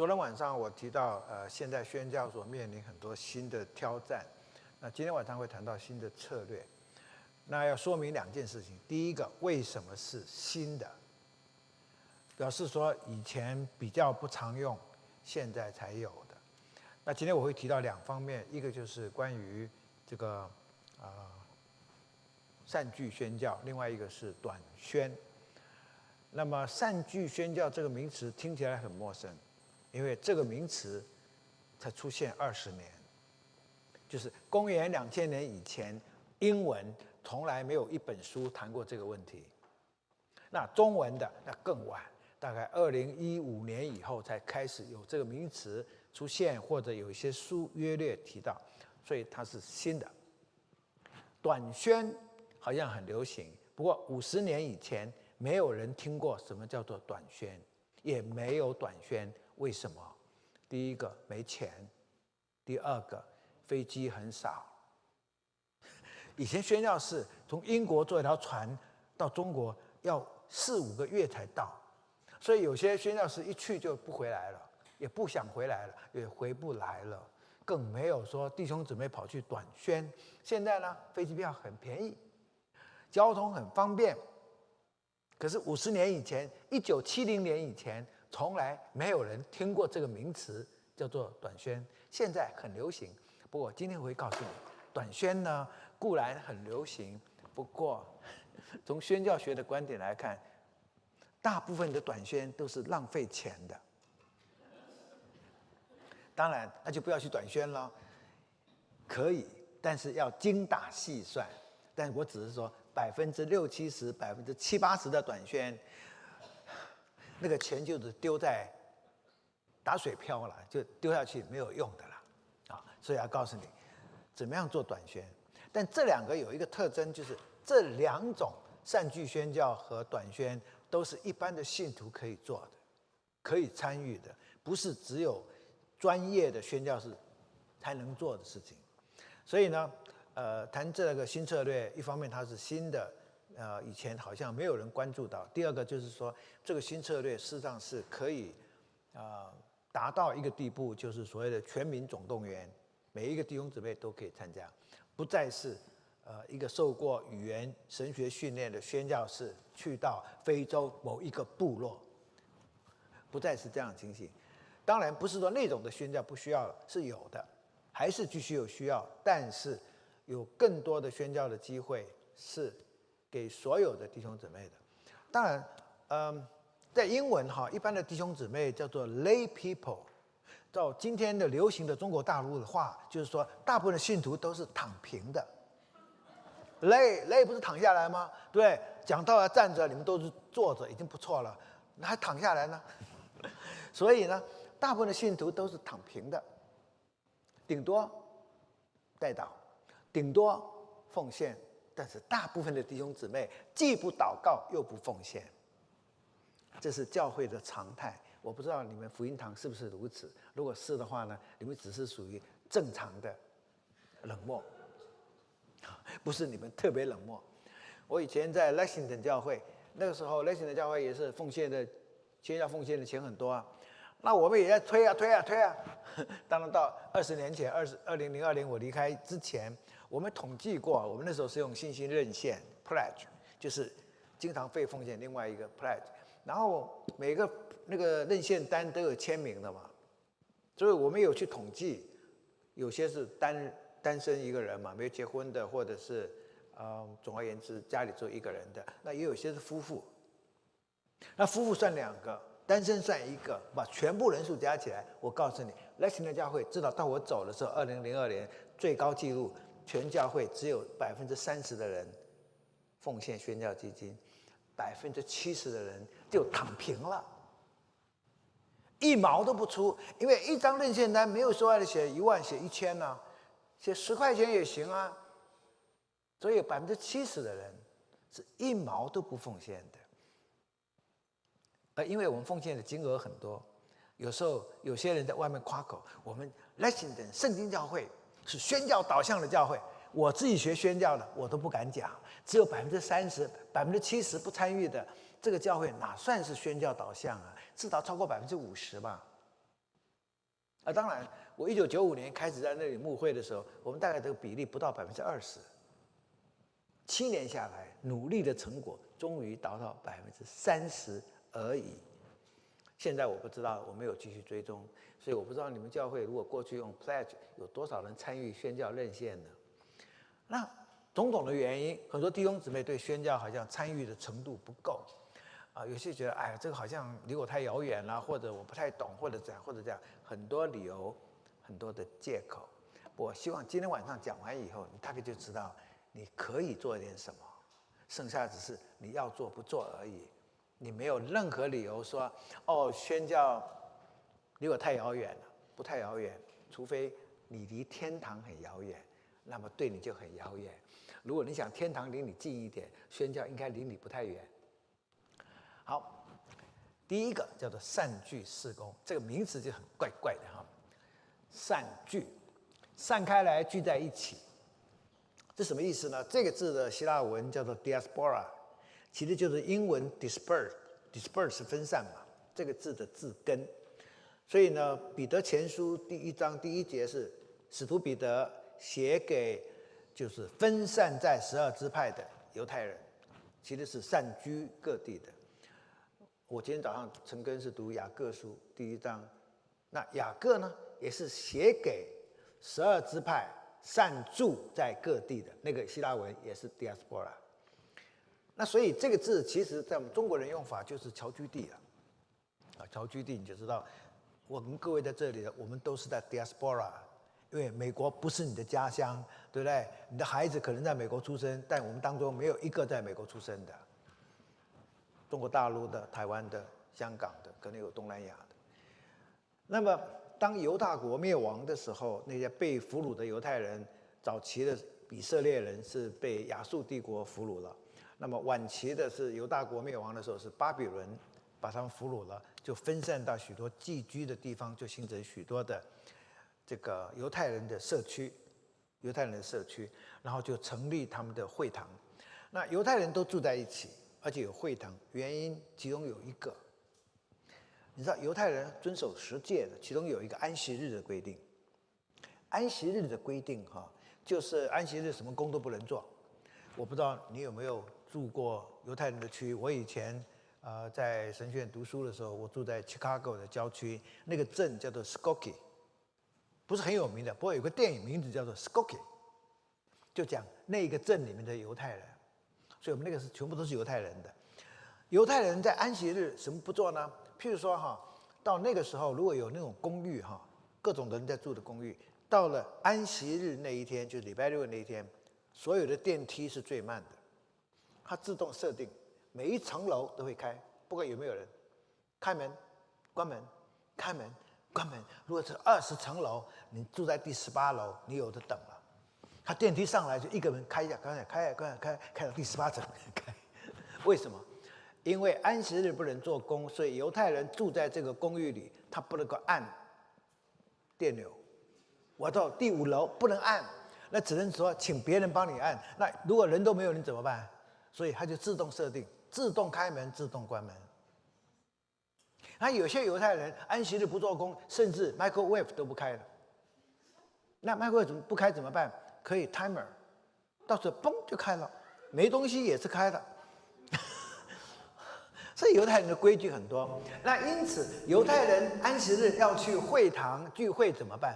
昨天晚上我提到，呃，现在宣教所面临很多新的挑战。那今天晚上会谈到新的策略。那要说明两件事情：第一个，为什么是新的？表示说以前比较不常用，现在才有的。那今天我会提到两方面，一个就是关于这个啊善句宣教，另外一个是短宣。那么善句宣教这个名词听起来很陌生。因为这个名词才出现二十年，就是公元两千年以前，英文从来没有一本书谈过这个问题。那中文的那更晚，大概二零一五年以后才开始有这个名词出现，或者有一些书约略提到，所以它是新的。短宣好像很流行，不过五十年以前没有人听过什么叫做短宣，也没有短宣。为什么？第一个没钱，第二个飞机很少。以前宣教士从英国坐一条船到中国要四五个月才到，所以有些宣教士一去就不回来了，也不想回来了，也回不来了，更没有说弟兄姊妹跑去短宣。现在呢，飞机票很便宜，交通很方便。可是五十年以前，一九七零年以前。从来没有人听过这个名词，叫做短宣。现在很流行，不过今天我会告诉你，短宣呢固然很流行，不过从宣教学的观点来看，大部分的短宣都是浪费钱的。当然，那就不要去短宣了。可以，但是要精打细算。但我只是说，百分之六七十、百分之七八十的短宣。那个钱就是丢在打水漂了，就丢下去没有用的了，啊！所以要告诉你，怎么样做短宣。但这两个有一个特征，就是这两种善句宣教和短宣都是一般的信徒可以做的，可以参与的，不是只有专业的宣教士才能做的事情。所以呢，呃，谈这个新策略，一方面它是新的。呃，以前好像没有人关注到。第二个就是说，这个新策略事实上是可以，啊，达到一个地步，就是所谓的全民总动员，每一个弟兄姊妹都可以参加，不再是呃一个受过语言神学训练的宣教士去到非洲某一个部落，不再是这样情形。当然不是说那种的宣教不需要了，是有的，还是继续有需要，但是有更多的宣教的机会是。给所有的弟兄姊妹的，当然，嗯，在英文哈，一般的弟兄姊妹叫做 lay people，照今天的流行的中国大陆的话，就是说，大部分的信徒都是躺平的。lay lay 不是躺下来吗？对，讲到要站着，你们都是坐着，已经不错了，那还躺下来呢？所以呢，大部分的信徒都是躺平的，顶多带祷，顶多奉献。但是大部分的弟兄姊妹既不祷告又不奉献，这是教会的常态。我不知道你们福音堂是不是如此。如果是的话呢，你们只是属于正常的冷漠，不是你们特别冷漠。我以前在 Lexington 教会，那个时候 Lexington 教会也是奉献的，先要奉献的钱很多啊。那我们也在推啊推啊推啊。当然到二十年前，二十二零零二年我离开之前。我们统计过，我们那时候是用信心认线 （pledge），就是经常费奉献另外一个 pledge，然后每个那个认线单都有签名的嘛，所以我们有去统计，有些是单单身一个人嘛，没有结婚的，或者是嗯，总而言之家里只有一个人的，那也有些是夫妇，那夫妇算两个，单身算一个，把全部人数加起来，我告诉你 lexing 的教会，至少到我走的时候，二零零二年最高纪录。全教会只有百分之三十的人奉献宣教基金，百分之七十的人就躺平了，一毛都不出。因为一张认献单没有说要写一万，写一千呢，写十块钱也行啊。所以百分之七十的人是一毛都不奉献的。呃因为我们奉献的金额很多，有时候有些人在外面夸口，我们 Lexington 圣经教会。是宣教导向的教会，我自己学宣教的，我都不敢讲。只有百分之三十、百分之七十不参与的这个教会，哪算是宣教导向啊？至少超过百分之五十吧。啊，当然，我一九九五年开始在那里牧会的时候，我们大概这个比例不到百分之二十。七年下来，努力的成果终于达到百分之三十而已。现在我不知道，我没有继续追踪，所以我不知道你们教会如果过去用 pledge 有多少人参与宣教任线呢？那种种的原因，很多弟兄姊妹对宣教好像参与的程度不够，啊，有些觉得哎呀，这个好像离我太遥远了，或者我不太懂，或者这样，或者这样，很多理由，很多的借口。我希望今天晚上讲完以后，你大概就知道你可以做点什么，剩下只是你要做不做而已。你没有任何理由说哦，宣教离我太遥远了，不太遥远，除非你离天堂很遥远，那么对你就很遥远。如果你想天堂离你近一点，宣教应该离你不太远。好，第一个叫做善聚事工，这个名词就很怪怪的哈。善聚，散开来聚在一起，这什么意思呢？这个字的希腊文叫做 diaspora。其实就是英文 disperse，disperse 是分散嘛，这个字的字根。所以呢，彼得前书第一章第一节是使徒彼得写给就是分散在十二支派的犹太人，其实是散居各地的。我今天早上陈根是读雅各书第一章，那雅各呢也是写给十二支派散住在各地的那个希腊文也是 diaspora。那所以这个字，其实在我们中国人用法就是侨居地啊，啊，侨居地你就知道，我们各位在这里，我们都是在 diaspora，因为美国不是你的家乡，对不对？你的孩子可能在美国出生，但我们当中没有一个在美国出生的。中国大陆的、台湾的、香港的，可能有东南亚的。那么当犹大国灭亡的时候，那些被俘虏的犹太人，早期的以色列人是被亚述帝国俘虏了。那么晚期的是犹大国灭亡的时候，是巴比伦把他们俘虏了，就分散到许多寄居的地方，就形成许多的这个犹太人的社区，犹太人的社区，然后就成立他们的会堂。那犹太人都住在一起，而且有会堂，原因其中有一个，你知道犹太人遵守十诫的，其中有一个安息日的规定。安息日的规定哈，就是安息日什么工都不能做。我不知道你有没有。住过犹太人的区，我以前呃在神学院读书的时候，我住在 Chicago 的郊区，那个镇叫做 Skokie，不是很有名的，不过有个电影名字叫做 Skokie，就讲那个镇里面的犹太人，所以我们那个是全部都是犹太人的。犹太人在安息日什么不做呢？譬如说哈，到那个时候如果有那种公寓哈，各种人在住的公寓，到了安息日那一天，就是礼拜六那一天，所有的电梯是最慢的。它自动设定，每一层楼都会开，不管有没有人，开门、关门、开门、关门。如果是二十层楼，你住在第十八楼，你有的等了。他电梯上来就一个门开一下，开开开开开开到第十八层开。为什么？因为安息日不能做工，所以犹太人住在这个公寓里，他不能够按电流。我到第五楼不能按，那只能说请别人帮你按。那如果人都没有，你怎么办？所以他就自动设定，自动开门，自动关门。那有些犹太人安息日不做工，甚至 microwave 都不开了。那 microwave 怎么不开怎么办？可以 timer，到时候嘣就开了，没东西也是开的。所以犹太人的规矩很多。那因此犹太人安息日要去会堂聚会怎么办？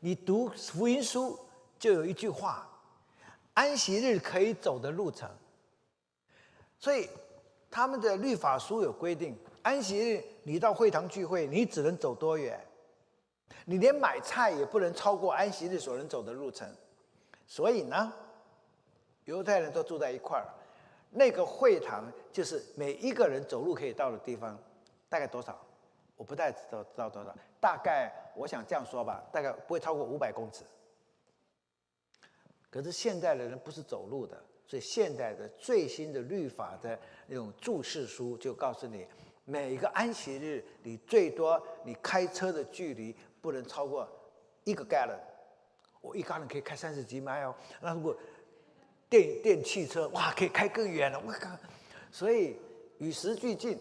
你读福音书就有一句话。安息日可以走的路程，所以他们的律法书有规定：安息日你到会堂聚会，你只能走多远？你连买菜也不能超过安息日所能走的路程。所以呢，犹太人都住在一块儿，那个会堂就是每一个人走路可以到的地方，大概多少？我不太知道知道多少，大概我想这样说吧，大概不会超过五百公尺。可是现在的人不是走路的，所以现代的最新的律法的那种注释书就告诉你，每一个安息日你最多你开车的距离不能超过一个 gallon。我一个人可以开三十几迈哦。那如果电电汽车哇，可以开更远了。我靠！所以与时俱进。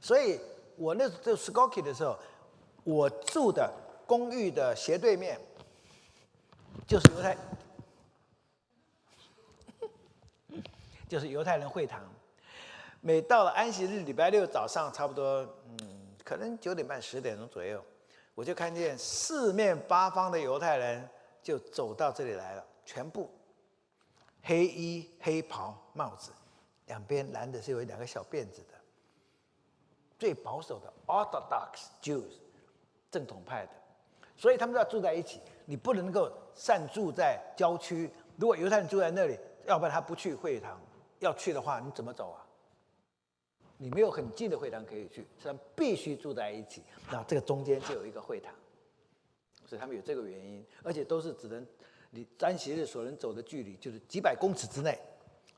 所以我那时候 s c o k y 的时候，我住的公寓的斜对面就是犹太，就是犹太人会堂。每到了安息日礼拜六早上，差不多嗯，可能九点半十点钟左右，我就看见四面八方的犹太人就走到这里来了，全部黑衣黑袍帽子，两边蓝的是有两个小辫子的，最保守的 Orthodox Jews。正统派的，所以他们要住在一起。你不能够擅住在郊区。如果犹太人住在那里，要不然他不去会堂。要去的话，你怎么走啊？你没有很近的会堂可以去，所以必须住在一起。那这个中间就有一个会堂，所以他们有这个原因。而且都是只能你安息日所能走的距离，就是几百公尺之内。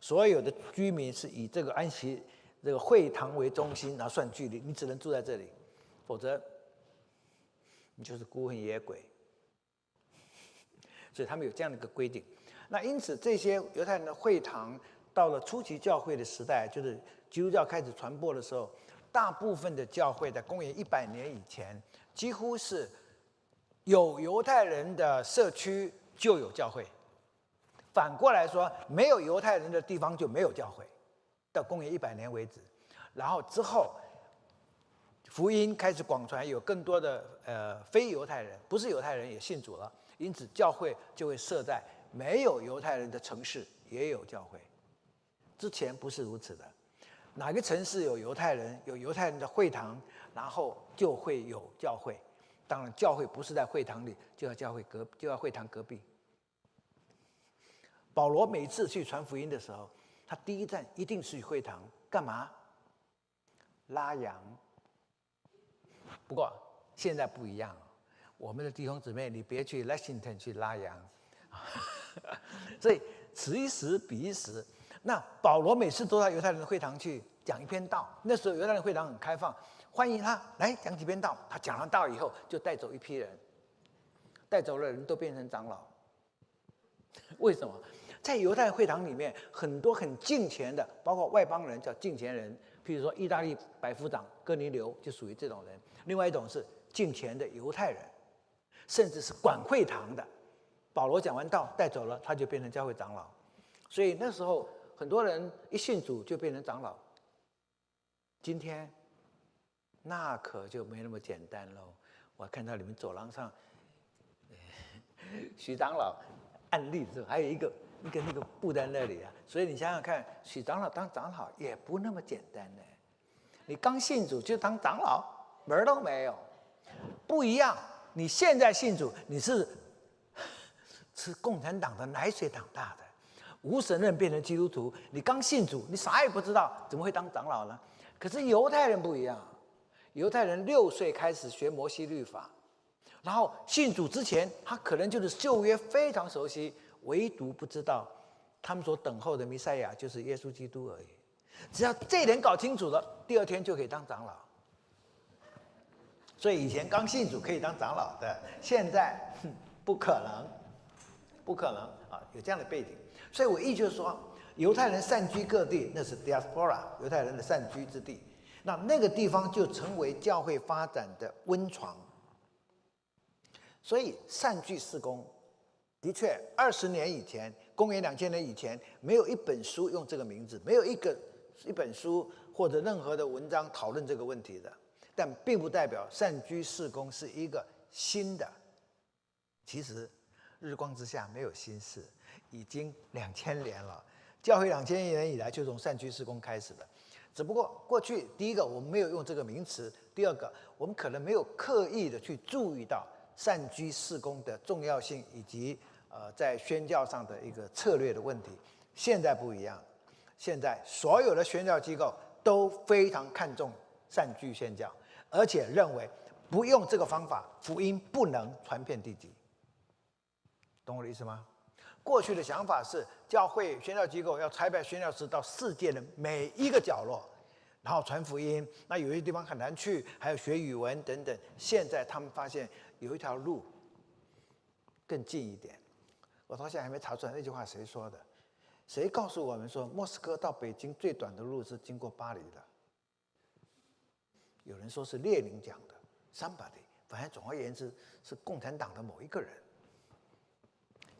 所有的居民是以这个安息这个会堂为中心，然后算距离。你只能住在这里，否则。你就是孤魂野鬼，所以他们有这样的一个规定。那因此，这些犹太人的会堂到了初期教会的时代，就是基督教开始传播的时候，大部分的教会在公元一百年以前，几乎是有犹太人的社区就有教会。反过来说，没有犹太人的地方就没有教会。到公元一百年为止，然后之后。福音开始广传，有更多的呃非犹太人，不是犹太人也信主了，因此教会就会设在没有犹太人的城市也有教会。之前不是如此的，哪个城市有犹太人，有犹太人的会堂，然后就会有教会。当然，教会不是在会堂里，就要教会隔，就要会堂隔壁。保罗每次去传福音的时候，他第一站一定是会堂，干嘛？拉羊。不过现在不一样，我们的弟兄姊妹，你别去 Lexington 去拉羊，所以此一时彼一时。那保罗每次都到犹太人的会堂去讲一篇道，那时候犹太人会堂很开放，欢迎他来讲几篇道。他讲完道以后，就带走一批人，带走的人都变成长老。为什么？在犹太会堂里面，很多很敬虔的，包括外邦人叫敬虔人，譬如说意大利百夫长哥尼流就属于这种人。另外一种是敬虔的犹太人，甚至是管会堂的。保罗讲完道带走了，他就变成教会长老。所以那时候很多人一信主就变成长老。今天那可就没那么简单喽。我看到你们走廊上，许长老案例的时候，还有一个一个那个布在那里啊。所以你想想看，许长老当长老也不那么简单呢。你刚信主就当长老。门儿都没有，不一样。你现在信主，你是 吃共产党的奶水长大的，无神论变成基督徒。你刚信主，你啥也不知道，怎么会当长老呢？可是犹太人不一样，犹太人六岁开始学摩西律法，然后信主之前，他可能就是旧约非常熟悉，唯独不知道他们所等候的弥赛亚就是耶稣基督而已。只要这点搞清楚了，第二天就可以当长老。所以以前刚信主可以当长老的，现在不可能，不可能啊！有这样的背景，所以我意就是说，犹太人散居各地，那是 diaspora，犹太人的散居之地，那那个地方就成为教会发展的温床。所以散居事工，的确，二十年以前，公元两千年以前，没有一本书用这个名字，没有一个一本书或者任何的文章讨论这个问题的。但并不代表善居士工是一个新的。其实，日光之下没有新事，已经两千年了。教会两千年以来就从善居士工开始的，只不过过去第一个我们没有用这个名词，第二个我们可能没有刻意的去注意到善居士工的重要性以及呃在宣教上的一个策略的问题。现在不一样，现在所有的宣教机构都非常看重善居宣教。而且认为不用这个方法，福音不能传遍地极。懂我的意思吗？过去的想法是教会宣教机构要差派宣教师到世界的每一个角落，然后传福音。那有些地方很难去，还有学语文等等。现在他们发现有一条路更近一点。我到现在还没查出来那句话谁说的？谁告诉我们说莫斯科到北京最短的路是经过巴黎的？有人说是列宁讲的，somebody 反正总而言之是共产党的某一个人。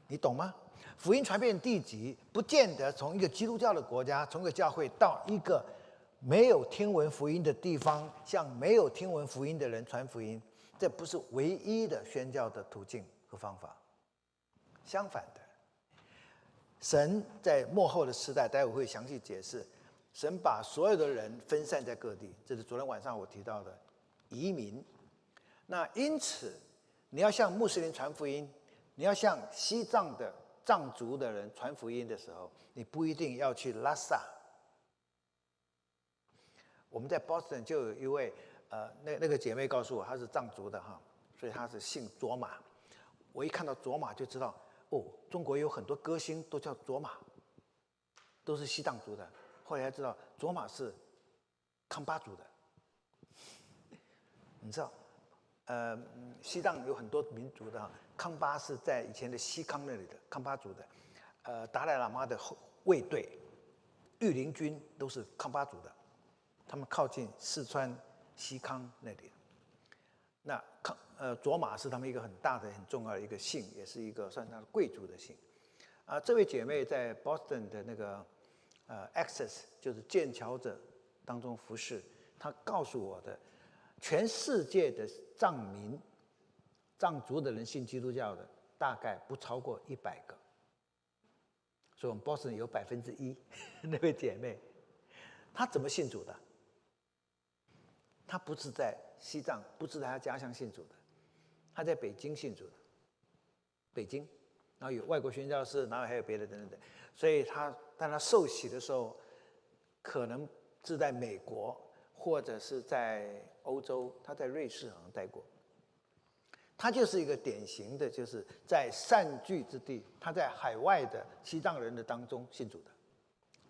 你懂吗？福音传遍地极，不见得从一个基督教的国家，从一个教会到一个没有听闻福音的地方，向没有听闻福音的人传福音，这不是唯一的宣教的途径和方法。相反的，神在幕后的时代，待会会详细解释，神把所有的人分散在各地，这是昨天晚上我提到的移民。那因此，你要向穆斯林传福音。你要向西藏的藏族的人传福音的时候，你不一定要去拉萨。我们在 Boston 就有一位呃，那那个姐妹告诉我，她是藏族的哈，所以她是姓卓玛。我一看到卓玛就知道，哦，中国有很多歌星都叫卓玛，都是西藏族的。后来才知道，卓玛是康巴族的。你知道，呃，西藏有很多民族的。康巴是在以前的西康那里的康巴族的，呃，达赖喇嘛的后卫队、御林军都是康巴族的，他们靠近四川西康那里。那康呃卓玛是他们一个很大的、很重要的一个姓，也是一个算他的贵族的姓。啊，这位姐妹在 Boston 的那个呃 Access 就是剑桥者当中服侍，她告诉我的，全世界的藏民。藏族的人信基督教的大概不超过一百个，所以我们 Boston 有百分之一 那位姐妹，她怎么信主的？她不是在西藏，不是在她家乡信主的，她在北京信主的，北京，然后有外国宣教士，然后还有别的等等等，所以她当她受洗的时候，可能是在美国或者是在欧洲，她在瑞士好像待过。他就是一个典型的，就是在善聚之地，他在海外的西藏人的当中信主的，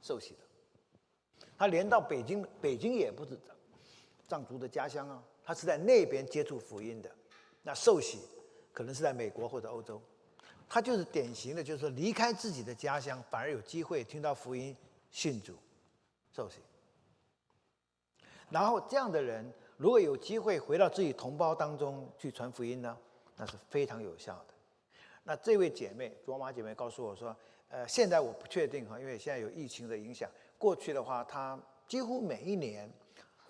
受洗的。他连到北京，北京也不是藏族的家乡啊，他是在那边接触福音的。那受洗可能是在美国或者欧洲，他就是典型的，就是说离开自己的家乡，反而有机会听到福音、信主、受洗。然后这样的人。如果有机会回到自己同胞当中去传福音呢，那是非常有效的。那这位姐妹卓玛姐妹告诉我说：“呃，现在我不确定哈，因为现在有疫情的影响。过去的话，她几乎每一年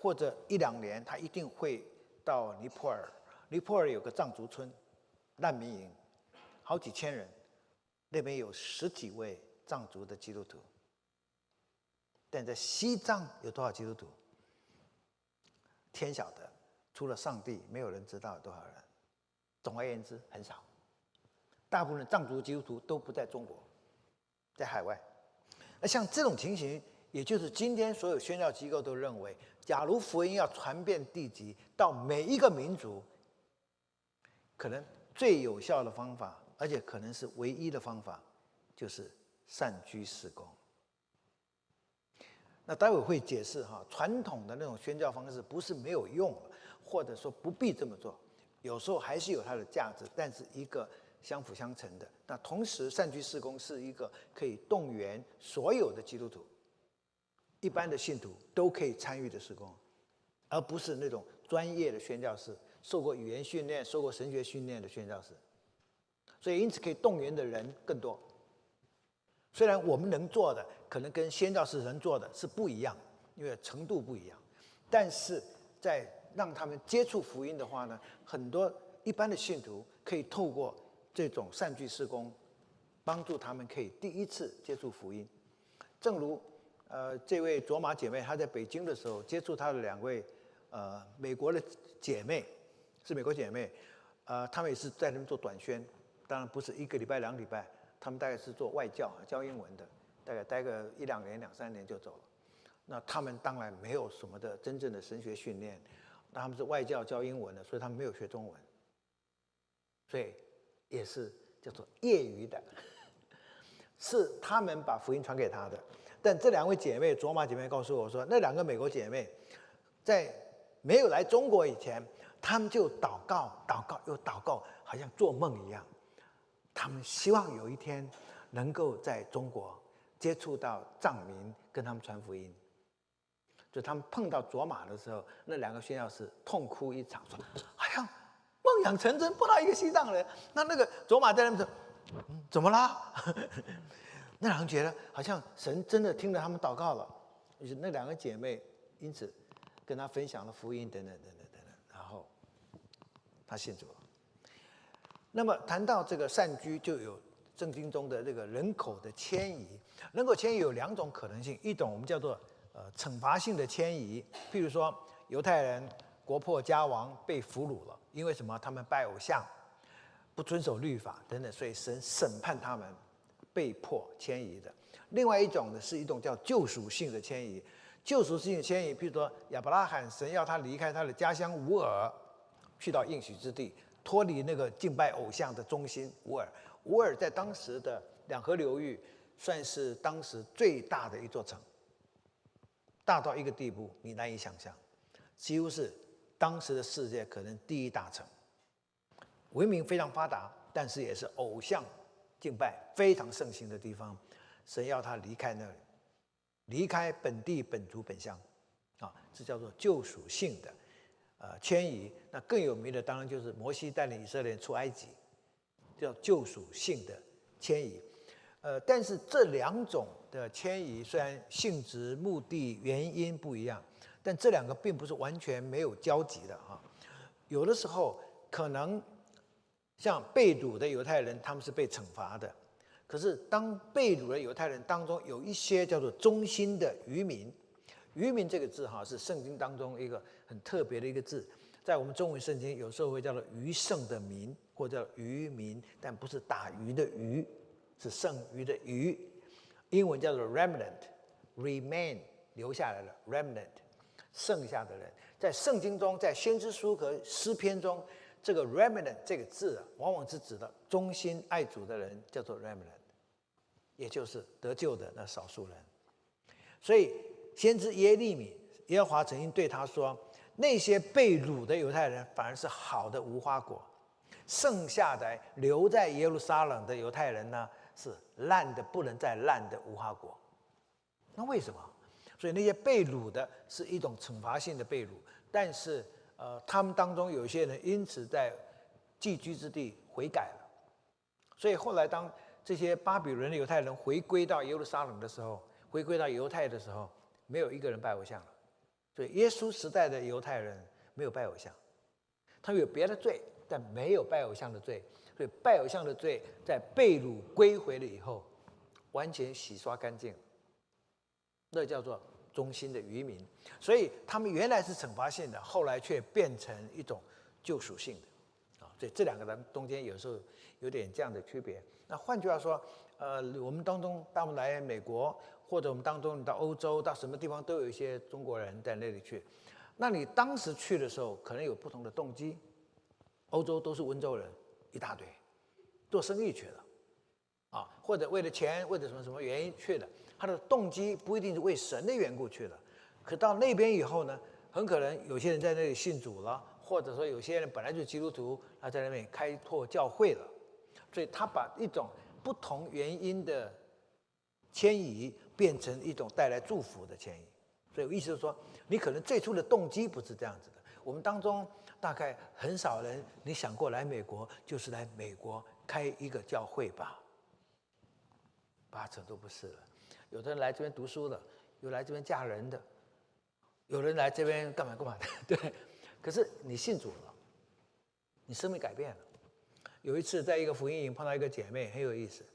或者一两年，她一定会到尼泊尔。尼泊尔有个藏族村难民营，好几千人，那边有十几位藏族的基督徒。但在西藏有多少基督徒？”天晓得，除了上帝，没有人知道有多少人。总而言之，很少。大部分藏族基督徒都不在中国，在海外。那像这种情形，也就是今天所有宣教机构都认为，假如福音要传遍地极，到每一个民族，可能最有效的方法，而且可能是唯一的方法，就是善居士工。那待会会解释哈，传统的那种宣教方式不是没有用，或者说不必这么做，有时候还是有它的价值，但是一个相辅相成的。那同时，善居事工是一个可以动员所有的基督徒、一般的信徒都可以参与的事工，而不是那种专业的宣教士、受过语言训练、受过神学训练的宣教士。所以，因此可以动员的人更多。虽然我们能做的可能跟先教士能做的是不一样，因为程度不一样，但是在让他们接触福音的话呢，很多一般的信徒可以透过这种善聚施工，帮助他们可以第一次接触福音。正如呃这位卓玛姐妹她在北京的时候接触她的两位呃美国的姐妹，是美国姐妹，呃她们也是在那边做短宣，当然不是一个礼拜两个礼拜。他们大概是做外教，教英文的，大概待个一两年、两三年就走了。那他们当然没有什么的真正的神学训练，那他们是外教教英文的，所以他们没有学中文，所以也是叫做业余的，是他们把福音传给他的。但这两位姐妹，卓玛姐妹告诉我说，那两个美国姐妹在没有来中国以前，他们就祷告、祷告又祷告，好像做梦一样。他们希望有一天能够在中国接触到藏民，跟他们传福音。就他们碰到卓玛的时候，那两个宣教士痛哭一场，说：“哎呀，梦想成真，碰到一个西藏人，那那个卓玛在那边说：“，怎么啦？” 那两人觉得好像神真的听了他们祷告了，于是那两个姐妹因此跟他分享了福音，等等等等等等，然后他信主了。那么谈到这个善居，就有圣经中的这个人口的迁移。人口迁移有两种可能性，一种我们叫做呃惩罚性的迁移，譬如说犹太人国破家亡被俘虏了，因为什么？他们拜偶像，不遵守律法等等，所以神审判他们，被迫迁移的。另外一种呢，是一种叫救赎性的迁移。救赎性的迁移，譬如说亚伯拉罕，神要他离开他的家乡乌尔，去到应许之地。脱离那个敬拜偶像的中心，乌尔。乌尔在当时的两河流域，算是当时最大的一座城，大到一个地步你难以想象，几乎是当时的世界可能第一大城，文明非常发达，但是也是偶像敬拜非常盛行的地方。神要他离开那里，离开本地本族本乡，啊，这叫做救赎性的。呃，迁移那更有名的当然就是摩西带领以色列人出埃及，叫救赎性的迁移。呃，但是这两种的迁移虽然性质、目的、原因不一样，但这两个并不是完全没有交集的啊。有的时候可能像被掳的犹太人，他们是被惩罚的。可是当被掳的犹太人当中有一些叫做忠心的渔民，渔民这个字哈是圣经当中一个。很特别的一个字，在我们中文圣经有时候会叫做“余剩的民”或者“渔民”，但不是打鱼的鱼，是剩余的余。英文叫做 “remnant”，remain 留下来了，remnant 剩下的人。在圣经中，在先知书和诗篇中，这个 “remnant” 这个字啊，往往是指的忠心爱主的人，叫做 remnant，也就是得救的那少数人。所以，先知耶利米耶和华曾经对他说。那些被掳的犹太人反而是好的无花果，剩下的留在耶路撒冷的犹太人呢是烂的不能再烂的无花果。那为什么？所以那些被掳的是一种惩罚性的被掳，但是呃，他们当中有些人因此在寄居之地悔改了。所以后来当这些巴比伦的犹太人回归到耶路撒冷的时候，回归到犹太的时候，没有一个人拜偶像了。所以，耶稣时代的犹太人没有拜偶像，他们有别的罪，但没有拜偶像的罪。所以，拜偶像的罪在被掳归回了以后，完全洗刷干净，那叫做忠心的渔民。所以，他们原来是惩罚性的，后来却变成一种救赎性的。啊，所以这两个人中间有时候有点这样的区别。那换句话说，呃，我们当中当我们来美国。或者我们当中，你到欧洲到什么地方都有一些中国人在那里去，那你当时去的时候可能有不同的动机。欧洲都是温州人，一大堆，做生意去了，啊，或者为了钱，为了什么什么原因去的，他的动机不一定是为神的缘故去的。可到那边以后呢，很可能有些人在那里信主了，或者说有些人本来就基督徒，他在那边开拓教会了，所以他把一种不同原因的迁移。变成一种带来祝福的迁移，所以我意思是说，你可能最初的动机不是这样子的。我们当中大概很少人，你想过来美国就是来美国开一个教会吧？八成都不是了。有的人来这边读书的，有来这边嫁人的，有人来这边干嘛干嘛的，对。可是你信主了，你生命改变了。有一次在一个福音营碰到一个姐妹，很有意思。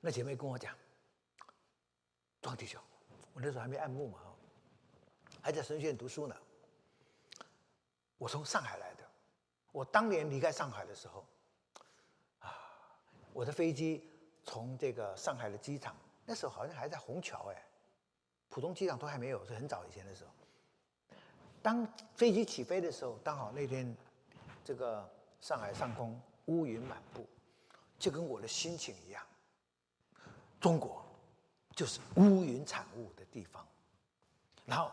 那姐妹跟我讲。撞地球，我那时候还没按牧嘛，还在神学院读书呢。我从上海来的，我当年离开上海的时候，啊，我的飞机从这个上海的机场，那时候好像还在虹桥哎，浦东机场都还没有，是很早以前的时候。当飞机起飞的时候，刚好那天这个上海上空乌云满布，就跟我的心情一样，中国。就是乌云产物的地方，然后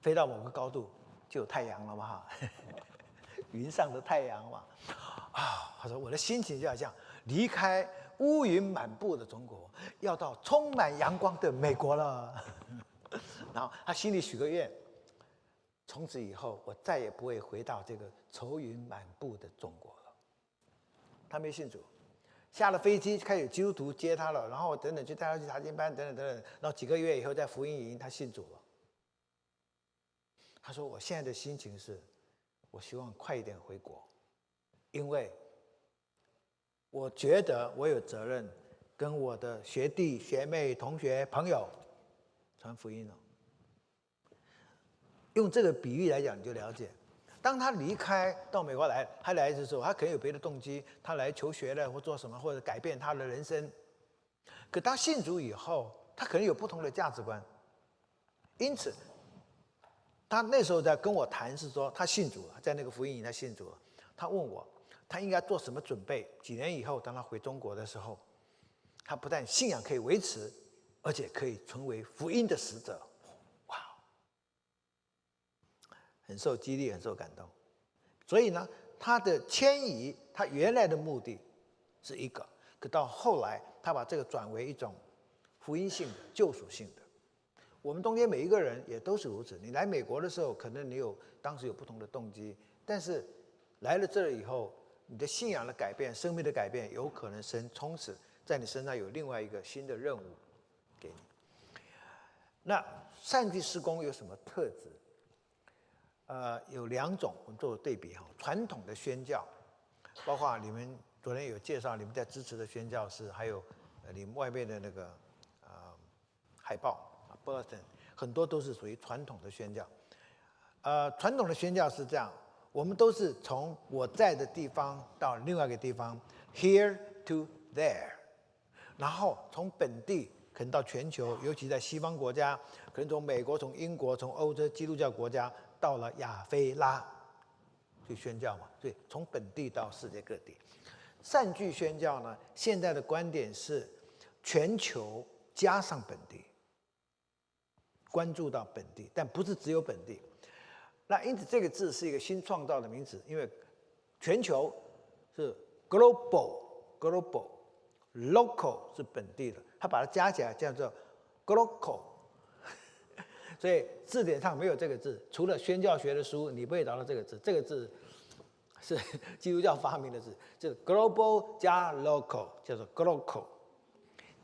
飞到某个高度就有太阳了嘛哈，云上的太阳嘛，啊，他说我的心情就要这样，离开乌云满布的中国，要到充满阳光的美国了。然后他心里许个愿，从此以后我再也不会回到这个愁云满布的中国了。他没信主，下了飞机开始基督徒接他了，然后等等就带他去查经班，等等等等，然后几个月以后在福音营他信主了。他说：“我现在的心情是，我希望快一点回国，因为我觉得我有责任跟我的学弟学妹、同学朋友传福音了。”用这个比喻来讲，你就了解，当他离开到美国来，他来的时候，他可能有别的动机，他来求学了或做什么，或者改变他的人生。可当信主以后，他可能有不同的价值观，因此，他那时候在跟我谈是说，他信主了，在那个福音营他信主了。他问我，他应该做什么准备？几年以后，当他回中国的时候，他不但信仰可以维持，而且可以成为福音的使者。很受激励，很受感动，所以呢，他的迁移，他原来的目的是一个，可到后来，他把这个转为一种福音性的、救赎性的。我们中间每一个人也都是如此。你来美国的时候，可能你有当时有不同的动机，但是来了这儿以后，你的信仰的改变、生命的改变，有可能生从此在你身上有另外一个新的任务给你。那善具施工有什么特质？呃，有两种，我们做对比哈。传统的宣教，包括你们昨天有介绍，你们在支持的宣教是，还有你们外面的那个呃海报啊，Burton，很多都是属于传统的宣教。呃，传统的宣教是这样，我们都是从我在的地方到另外一个地方，here to there，然后从本地可能到全球，尤其在西方国家，可能从美国、从英国、从欧洲基督教国家。到了亚非拉去宣教嘛，对从本地到世界各地，善聚宣教呢，现在的观点是全球加上本地，关注到本地，但不是只有本地。那因此这个字是一个新创造的名词，因为全球是 global，global，local 是本地的，它把它加起来叫做 global。所以字典上没有这个字，除了宣教学的书，你不会找到这个字。这个字是 基督教发明的字，就是 global 加 local，叫做 global，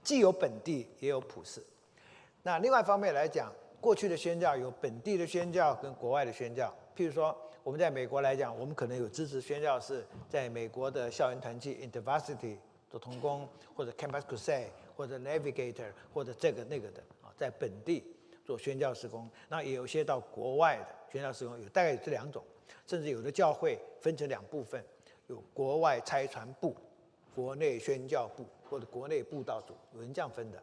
既有本地也有普世。那另外一方面来讲，过去的宣教有本地的宣教跟国外的宣教。譬如说，我们在美国来讲，我们可能有支持宣教是在美国的校园团契 （University） 做童工，或者 Campus Crusade，或者 Navigator，或者这个那个的啊，在本地。做宣教施工，那也有些到国外的宣教施工，有大概有这两种，甚至有的教会分成两部分，有国外差传部、国内宣教部或者国内布道组，有人这样分的。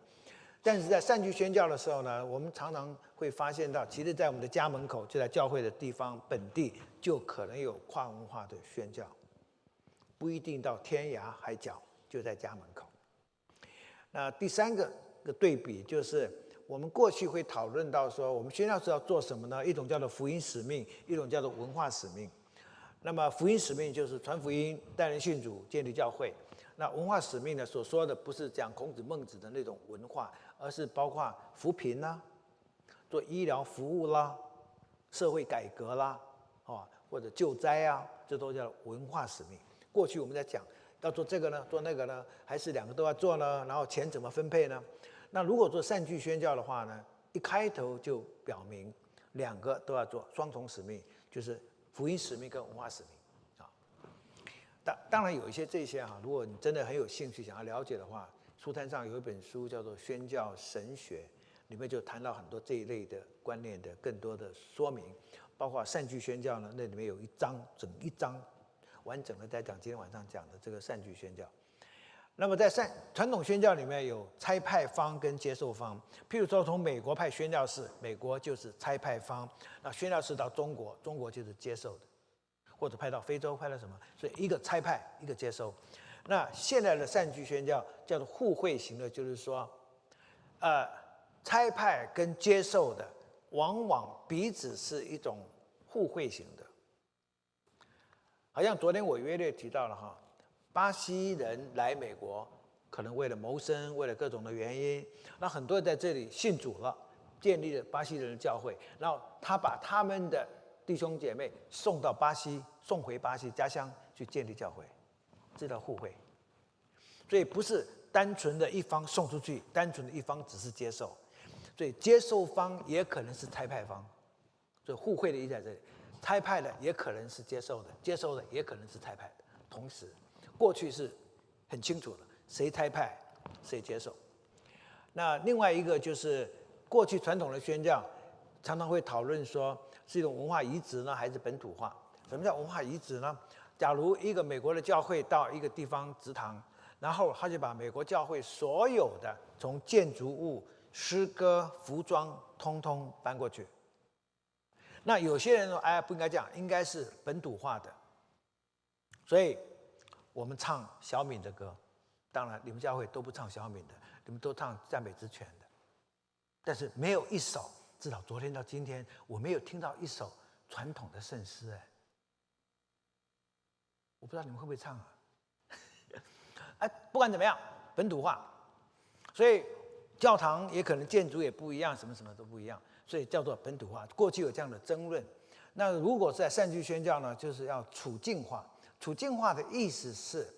但是在善聚宣教的时候呢，我们常常会发现到，其实，在我们的家门口，就在教会的地方本地，就可能有跨文化的宣教，不一定到天涯海角，就在家门口。那第三个的对比就是。我们过去会讨论到说，我们宣教是要做什么呢？一种叫做福音使命，一种叫做文化使命。那么福音使命就是传福音、带人信主、建立教会。那文化使命呢？所说的不是讲孔子、孟子的那种文化，而是包括扶贫啦、做医疗服务啦、社会改革啦，啊，或者救灾啊，这都叫文化使命。过去我们在讲要做这个呢，做那个呢，还是两个都要做呢？然后钱怎么分配呢？那如果做善聚宣教的话呢，一开头就表明两个都要做双重使命，就是福音使命跟文化使命啊。当当然有一些这些哈，如果你真的很有兴趣想要了解的话，书摊上有一本书叫做《宣教神学》，里面就谈到很多这一类的观念的更多的说明，包括善聚宣教呢，那里面有一章整一章完整的在讲今天晚上讲的这个善聚宣教。那么在善传统宣教里面有差派方跟接受方，譬如说从美国派宣教士，美国就是差派方；那宣教士到中国，中国就是接受的，或者派到非洲，派到什么？所以一个差派，一个接收。那现在的善居宣教叫做互惠型的，就是说，呃，差派跟接受的往往彼此是一种互惠型的，好像昨天我约略提到了哈。巴西人来美国，可能为了谋生，为了各种的原因，那很多人在这里信主了，建立了巴西人的教会。然后他把他们的弟兄姐妹送到巴西，送回巴西家乡去建立教会，这叫互惠。所以不是单纯的一方送出去，单纯的一方只是接受，所以接受方也可能是差派方，所以互惠的意义在这里。差派的也可能是接受的，接受的也可能是差派的。同时，过去是很清楚的，谁差派，谁接受。那另外一个就是过去传统的宣教，常常会讨论说是一种文化移植呢，还是本土化？什么叫文化移植呢？假如一个美国的教会到一个地方植堂，然后他就把美国教会所有的从建筑物、诗歌、服装，通通搬过去。那有些人说：“哎，不应该这样，应该是本土化的。”所以，我们唱小敏的歌。当然，你们教会都不唱小敏的，你们都唱赞美之泉的。但是，没有一首，至少昨天到今天，我没有听到一首传统的圣诗。哎，我不知道你们会不会唱啊？哎，不管怎么样，本土化，所以教堂也可能建筑也不一样，什么什么都不一样。所以叫做本土化。过去有这样的争论。那如果在善居宣教呢，就是要处境化。处境化的意思是，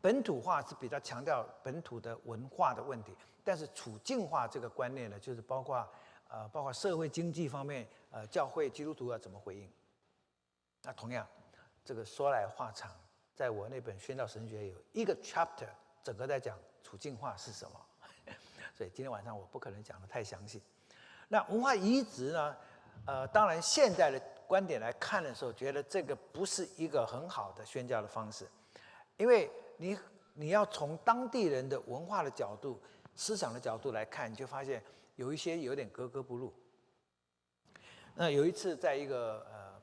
本土化是比较强调本土的文化的问题，但是处境化这个观念呢，就是包括呃，包括社会经济方面，呃，教会基督徒要怎么回应。那同样，这个说来话长，在我那本宣教神学有一个 chapter，整个在讲处境化是什么。所以今天晚上我不可能讲的太详细。那文化移植呢？呃，当然，现在的观点来看的时候，觉得这个不是一个很好的宣教的方式，因为你你要从当地人的文化的角度、思想的角度来看，你就发现有一些有点格格不入。那有一次，在一个呃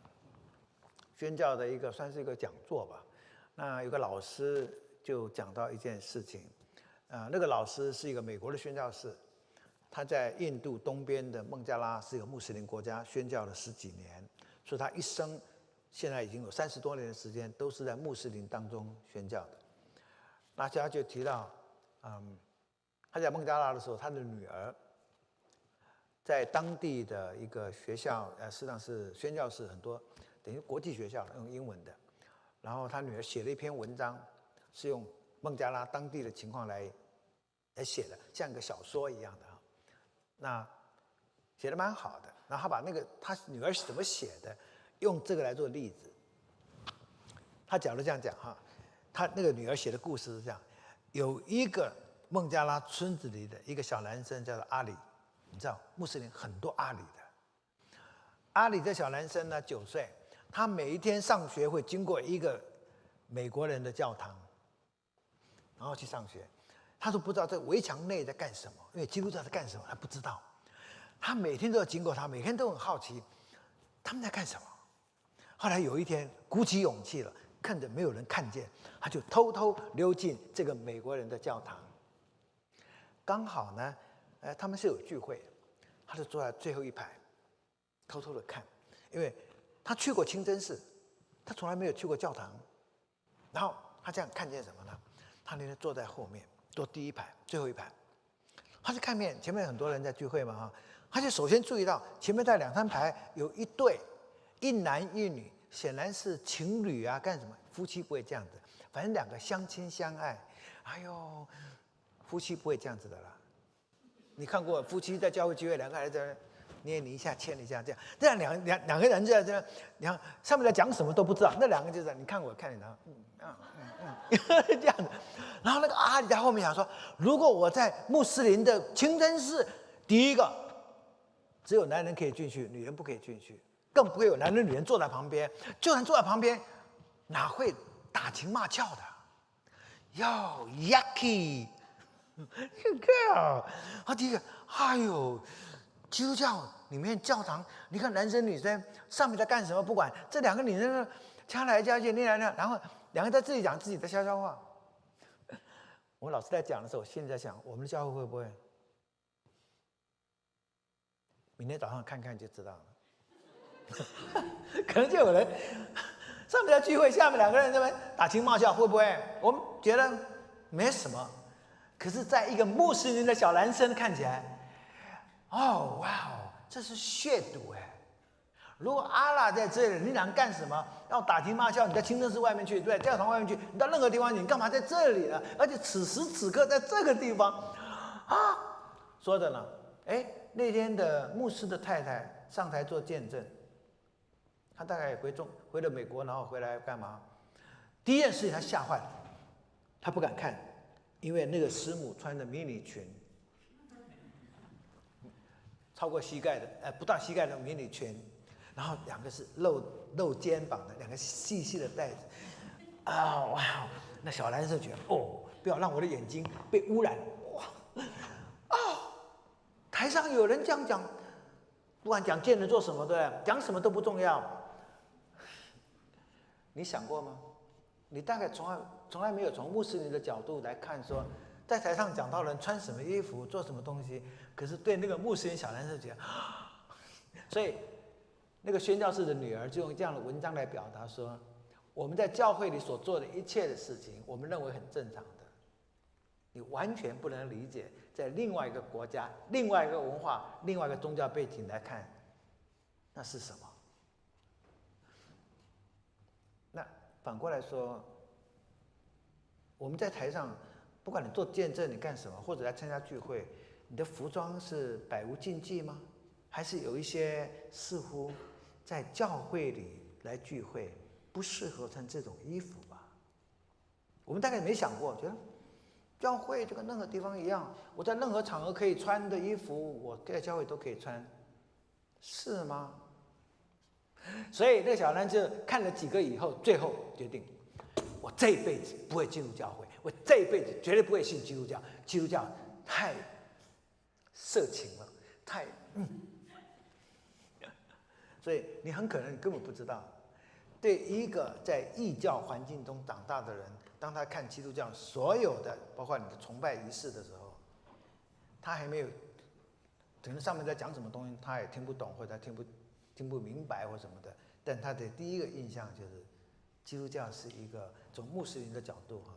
宣教的一个算是一个讲座吧，那有个老师就讲到一件事情，啊，那个老师是一个美国的宣教士。他在印度东边的孟加拉是一个穆斯林国家，宣教了十几年，所以他一生现在已经有三十多年的时间都是在穆斯林当中宣教的。那他就提到，嗯，他在孟加拉的时候，他的女儿在当地的一个学校，呃，实际上是宣教士很多，等于国际学校用英文的。然后他女儿写了一篇文章，是用孟加拉当地的情况来来写的，像个小说一样的。那写的蛮好的，然后他把那个他女儿是怎么写的，用这个来做例子。他假如这样讲哈，他那个女儿写的故事是这样：有一个孟加拉村子里的一个小男生叫做阿里，你知道穆斯林很多阿里的。阿里的小男生呢九岁，他每一天上学会经过一个美国人的教堂，然后去上学。他都不知道这围墙内在干什么，因为基督教在干什么，他不知道。他每天都要经过他，每天都很好奇他们在干什么。后来有一天鼓起勇气了，看着没有人看见，他就偷偷溜进这个美国人的教堂。刚好呢，呃，他们是有聚会，他就坐在最后一排，偷偷的看，因为他去过清真寺，他从来没有去过教堂。然后他这样看见什么呢？他那天坐在后面。坐第一排，最后一排，他就看面前面很多人在聚会嘛哈，他就首先注意到前面在两三排有一对一男一女，显然是情侣啊，干什么？夫妻不会这样子，反正两个相亲相爱。哎呦，夫妻不会这样子的啦。你看过夫妻在教会聚会，两个人在捏你一下，牵你一下，这样这样两两两个人在这样，你看上面在讲什么都不知道，那两个就是你看我看你的，嗯嗯嗯嗯，这样子。然后那个阿里在后面想说：“如果我在穆斯林的清真寺，第一个只有男人可以进去，女人不可以进去，更不会有男人女人坐在旁边。就算坐在旁边，哪会打情骂俏的？哟，yucky，这 girl，啊，第一个，哎呦，基督教里面教堂，你看男生女生上面在干什么？不管这两个女人掐来掐去，捏来捏，然后两个在自己讲自己的悄悄话。”我们老师在讲的时候，我心里在想：我们的教会会不会？明天早上看看就知道了。可能就有人上面在聚会，下面两个人在那打情骂俏，会不会？我们觉得没什么。可是，在一个穆斯林的小男生看起来，哦，哇哦，这是亵渎哎！如果阿拉在这里，你俩干什么？要打情骂俏，你在清真寺外面去，对，教堂外面去，你到任何地方去，你干嘛在这里呢？而且此时此刻在这个地方，啊，说着呢，哎，那天的牧师的太太上台做见证，他大概回中回了美国，然后回来干嘛？第一件事情他吓坏了，他不敢看，因为那个师母穿的迷你裙，超过膝盖的，呃，不到膝盖的迷你裙。然后两个是露露肩膀的两个细细的带子，啊哇！那小男生觉得哦，不要让我的眼睛被污染哇！啊，台上有人这样讲，不管讲见人做什么对，讲什么都不重要。你想过吗？你大概从来从来没有从穆斯林的角度来看，说在台上讲到人穿什么衣服做什么东西，可是对那个穆斯林小男生讲，所以。那个宣教士的女儿就用这样的文章来表达说：“我们在教会里所做的一切的事情，我们认为很正常的，你完全不能理解，在另外一个国家、另外一个文化、另外一个宗教背景来看，那是什么？那反过来说，我们在台上，不管你做见证，你干什么，或者来参加聚会，你的服装是百无禁忌吗？还是有一些似乎？”在教会里来聚会，不适合穿这种衣服吧？我们大概没想过，觉得教会就跟任何地方一样，我在任何场合可以穿的衣服，我在教会都可以穿，是吗？所以那个小男就看了几个以后，最后决定，我这辈子不会进入教会，我这一辈子绝对不会信基督教，基督教太色情了，太嗯。所以你很可能根本不知道，对一个在异教环境中长大的人，当他看基督教所有的，包括你的崇拜仪式的时候，他还没有，可能上面在讲什么东西，他也听不懂或者他听不听不明白或什么的。但他的第一个印象就是，基督教是一个从穆斯林的角度哈，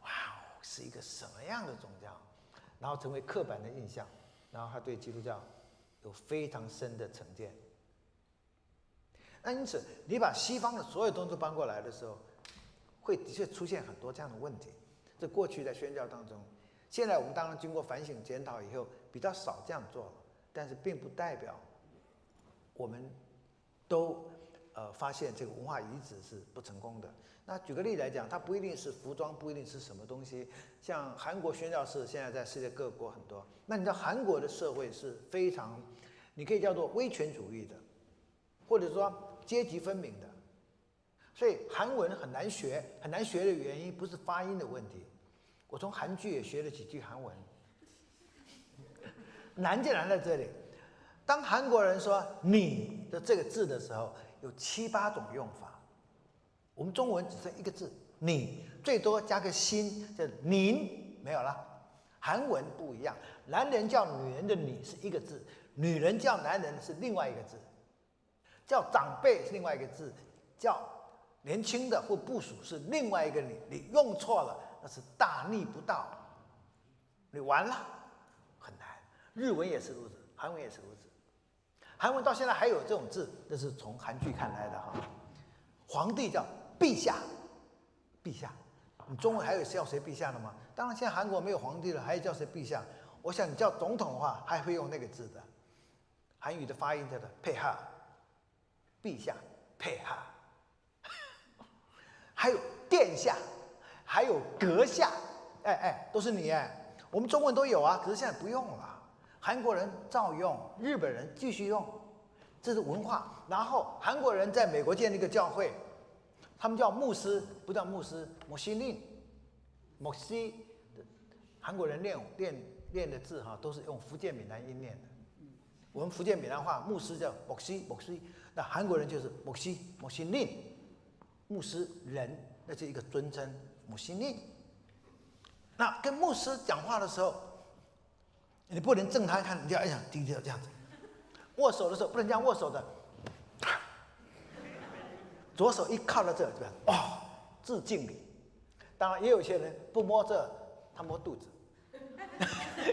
哇哦，是一个什么样的宗教，然后成为刻板的印象，然后他对基督教有非常深的成见。那因此，你把西方的所有东西都搬过来的时候，会的确出现很多这样的问题。这过去在宣教当中，现在我们当然经过反省检讨以后，比较少这样做了。但是并不代表我们都呃发现这个文化遗址是不成功的。那举个例来讲，它不一定是服装，不一定是什么东西。像韩国宣教士现在在世界各国很多。那你知道韩国的社会是非常，你可以叫做威权主义的，或者说。阶级分明的，所以韩文很难学，很难学的原因不是发音的问题。我从韩剧也学了几句韩文，难就难在这里。当韩国人说“你”的这个字的时候，有七八种用法。我们中文只剩一个字“你”，最多加个心，叫“您”，没有了。韩文不一样，男人叫女人的“你”是一个字，女人叫男人是另外一个字。叫长辈是另外一个字，叫年轻的或部属是另外一个你，你用错了，那是大逆不道，你完了，很难。日文也是如此，韩文也是如此。韩文到现在还有这种字，这是从韩剧看来的哈。皇帝叫陛下，陛下，你中文还有叫谁陛下的吗？当然，现在韩国没有皇帝了，还有叫谁陛下？我想你叫总统的话，还会用那个字的，韩语的发音叫做佩哈。陛下，配合，还有殿下，还有阁下，哎哎，都是你哎，我们中文都有啊，可是现在不用了，韩国人照用，日本人继续用，这是文化。然后韩国人在美国建立一个教会，他们叫牧师，不叫牧师，摩西令，摩西，韩国人练练练的字哈，都是用福建闽南音念的。我们福建闽南话，牧师叫牧师，牧师。那韩国人就是牧师，牧师令，牧师人，那是一个尊称，牧师令。那跟牧师讲话的时候，你不能正他看，你就哎呀低调这样子。握手的时候不能这样握手的，左手一靠到这，对吧？哦，致敬礼。当然也有些人不摸这，他摸肚子。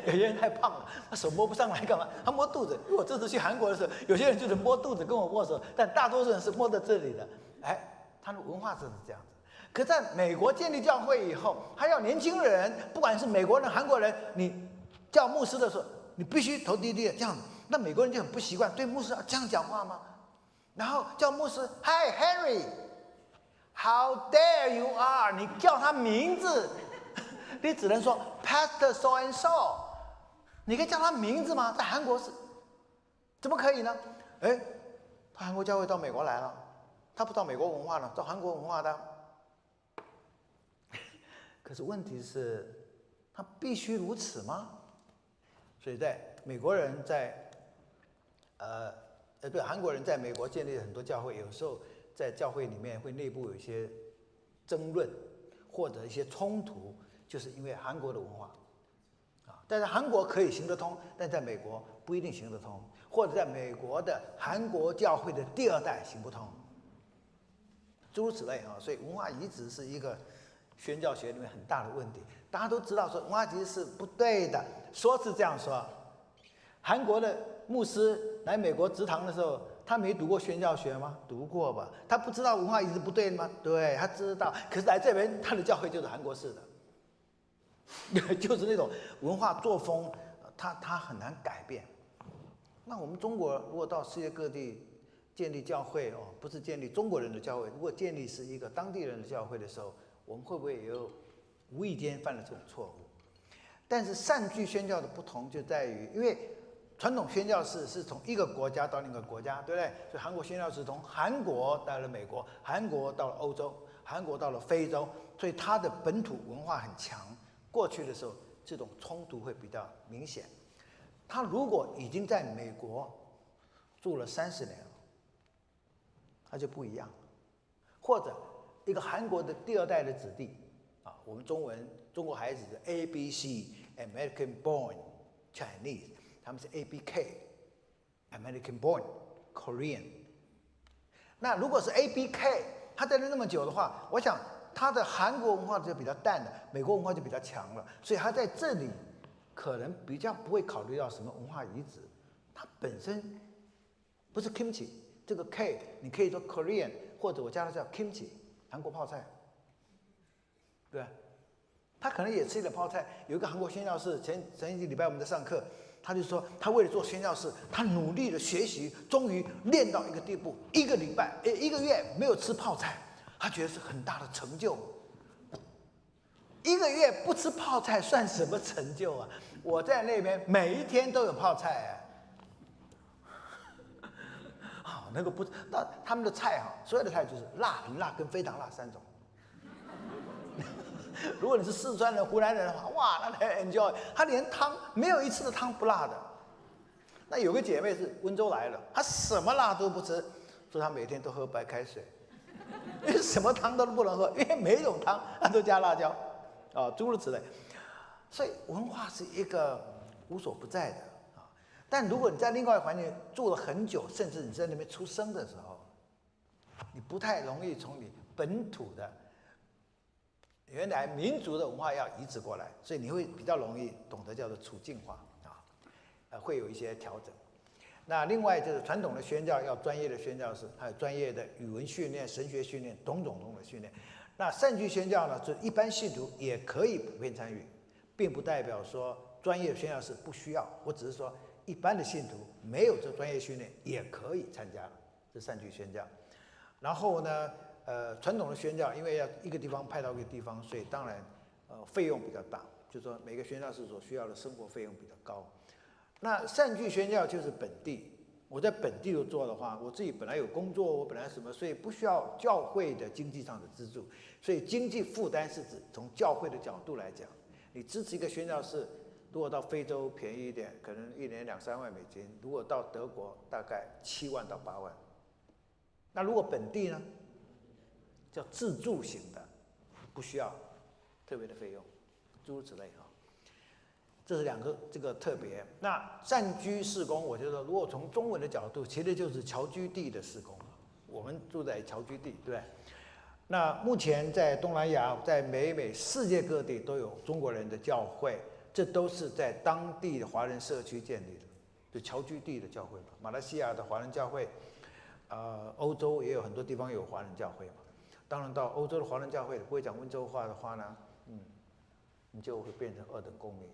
有些人太胖了，他手摸不上来干嘛？他摸肚子。我这次去韩国的时候，有些人就是摸肚子跟我握手，但大多数人是摸在这里的。哎，他的文化就是这样子。可在美国建立教会以后，他要年轻人，不管是美国人、韩国人，你叫牧师的时候，你必须头低低的这样子。那美国人就很不习惯，对牧师要这样讲话吗？然后叫牧师，Hi Henry，How dare you are？你叫他名字，你只能说 Pastor so and so。你可以叫他名字吗？在韩国是，怎么可以呢？哎，他韩国教会到美国来了，他不到美国文化了，到韩国文化的。可是问题是，他必须如此吗？所以在美国人在，呃，呃，对，韩国人在美国建立了很多教会，有时候在教会里面会内部有一些争论或者一些冲突，就是因为韩国的文化，啊，但是韩国可以行得通，但在美国不一定行得通，或者在美国的韩国教会的第二代行不通，诸如此类啊，所以文化移植是一个。宣教学里面很大的问题，大家都知道说文化局是不对的，说是这样说。韩国的牧师来美国职堂的时候，他没读过宣教学吗？读过吧？他不知道文化移植不对吗？对，他知道。可是来这边，他的教会就是韩国式的，就是那种文化作风，他他很难改变。那我们中国如果到世界各地建立教会哦，不是建立中国人的教会，如果建立是一个当地人的教会的时候。我们会不会也有无意间犯了这种错误？但是善聚宣教的不同就在于，因为传统宣教士是从一个国家到另一个国家，对不对？所以韩国宣教士从韩国到了美国，韩国到了欧洲，韩国到了非洲，所以它的本土文化很强。过去的时候，这种冲突会比较明显。他如果已经在美国住了三十年，他就不一样，或者。一个韩国的第二代的子弟，啊，我们中文中国孩子是 A B C American born Chinese，他们是 A B K American born Korean。那如果是 A B K，他在那那么久的话，我想他的韩国文化就比较淡了，美国文化就比较强了，所以他在这里可能比较不会考虑到什么文化遗址，他本身不是 Kimchi，这个 K 你可以说 Korean，或者我加了叫 Kimchi。韩国泡菜，对，他可能也吃一点泡菜。有一个韩国宣教士，前前一个礼拜我们在上课，他就说，他为了做宣教士，他努力的学习，终于练到一个地步，一个礼拜，诶，一个月没有吃泡菜，他觉得是很大的成就。一个月不吃泡菜算什么成就啊？我在那边每一天都有泡菜。那个不，那他们的菜哈，所有的菜就是辣、很辣跟非常辣三种。如果你是四川人、湖南人的话，哇，那很 enjoy。他连汤没有一次的汤不辣的。那有个姐妹是温州来的，她什么辣都不吃，说她每天都喝白开水，因 为什么汤都不能喝，因为每种汤她都加辣椒，啊，诸如此类。所以文化是一个无所不在的。但如果你在另外一个环境住了很久，甚至你在那边出生的时候，你不太容易从你本土的原来民族的文化要移植过来，所以你会比较容易懂得叫做处境化啊，呃，会有一些调整。那另外就是传统的宣教要专业的宣教师，还有专业的语文训练、神学训练，种种种的训练。那善聚宣教呢，就一般信徒也可以普遍参与，并不代表说专业宣教师不需要。我只是说。一般的信徒没有这专业训练也可以参加这善聚宣教。然后呢，呃，传统的宣教因为要一个地方派到一个地方，所以当然，呃，费用比较大，就是说每个宣教士所需要的生活费用比较高。那善聚宣教就是本地，我在本地有做的话，我自己本来有工作，我本来什么，所以不需要教会的经济上的资助，所以经济负担是指从教会的角度来讲，你支持一个宣教士。如果到非洲便宜一点，可能一年两三万美金；如果到德国，大概七万到八万。那如果本地呢，叫自助型的，不需要特别的费用，诸如此类啊。这是两个这个特别。那暂居施工，我觉得如果从中文的角度，其实就是侨居地的施工。我们住在侨居地，对。那目前在东南亚、在北美、世界各地都有中国人的教会。这都是在当地的华人社区建立的，就侨居地的教会嘛。马来西亚的华人教会，呃，欧洲也有很多地方有华人教会嘛。当然，到欧洲的华人教会不会讲温州话的话呢，嗯，你就会变成二等公民。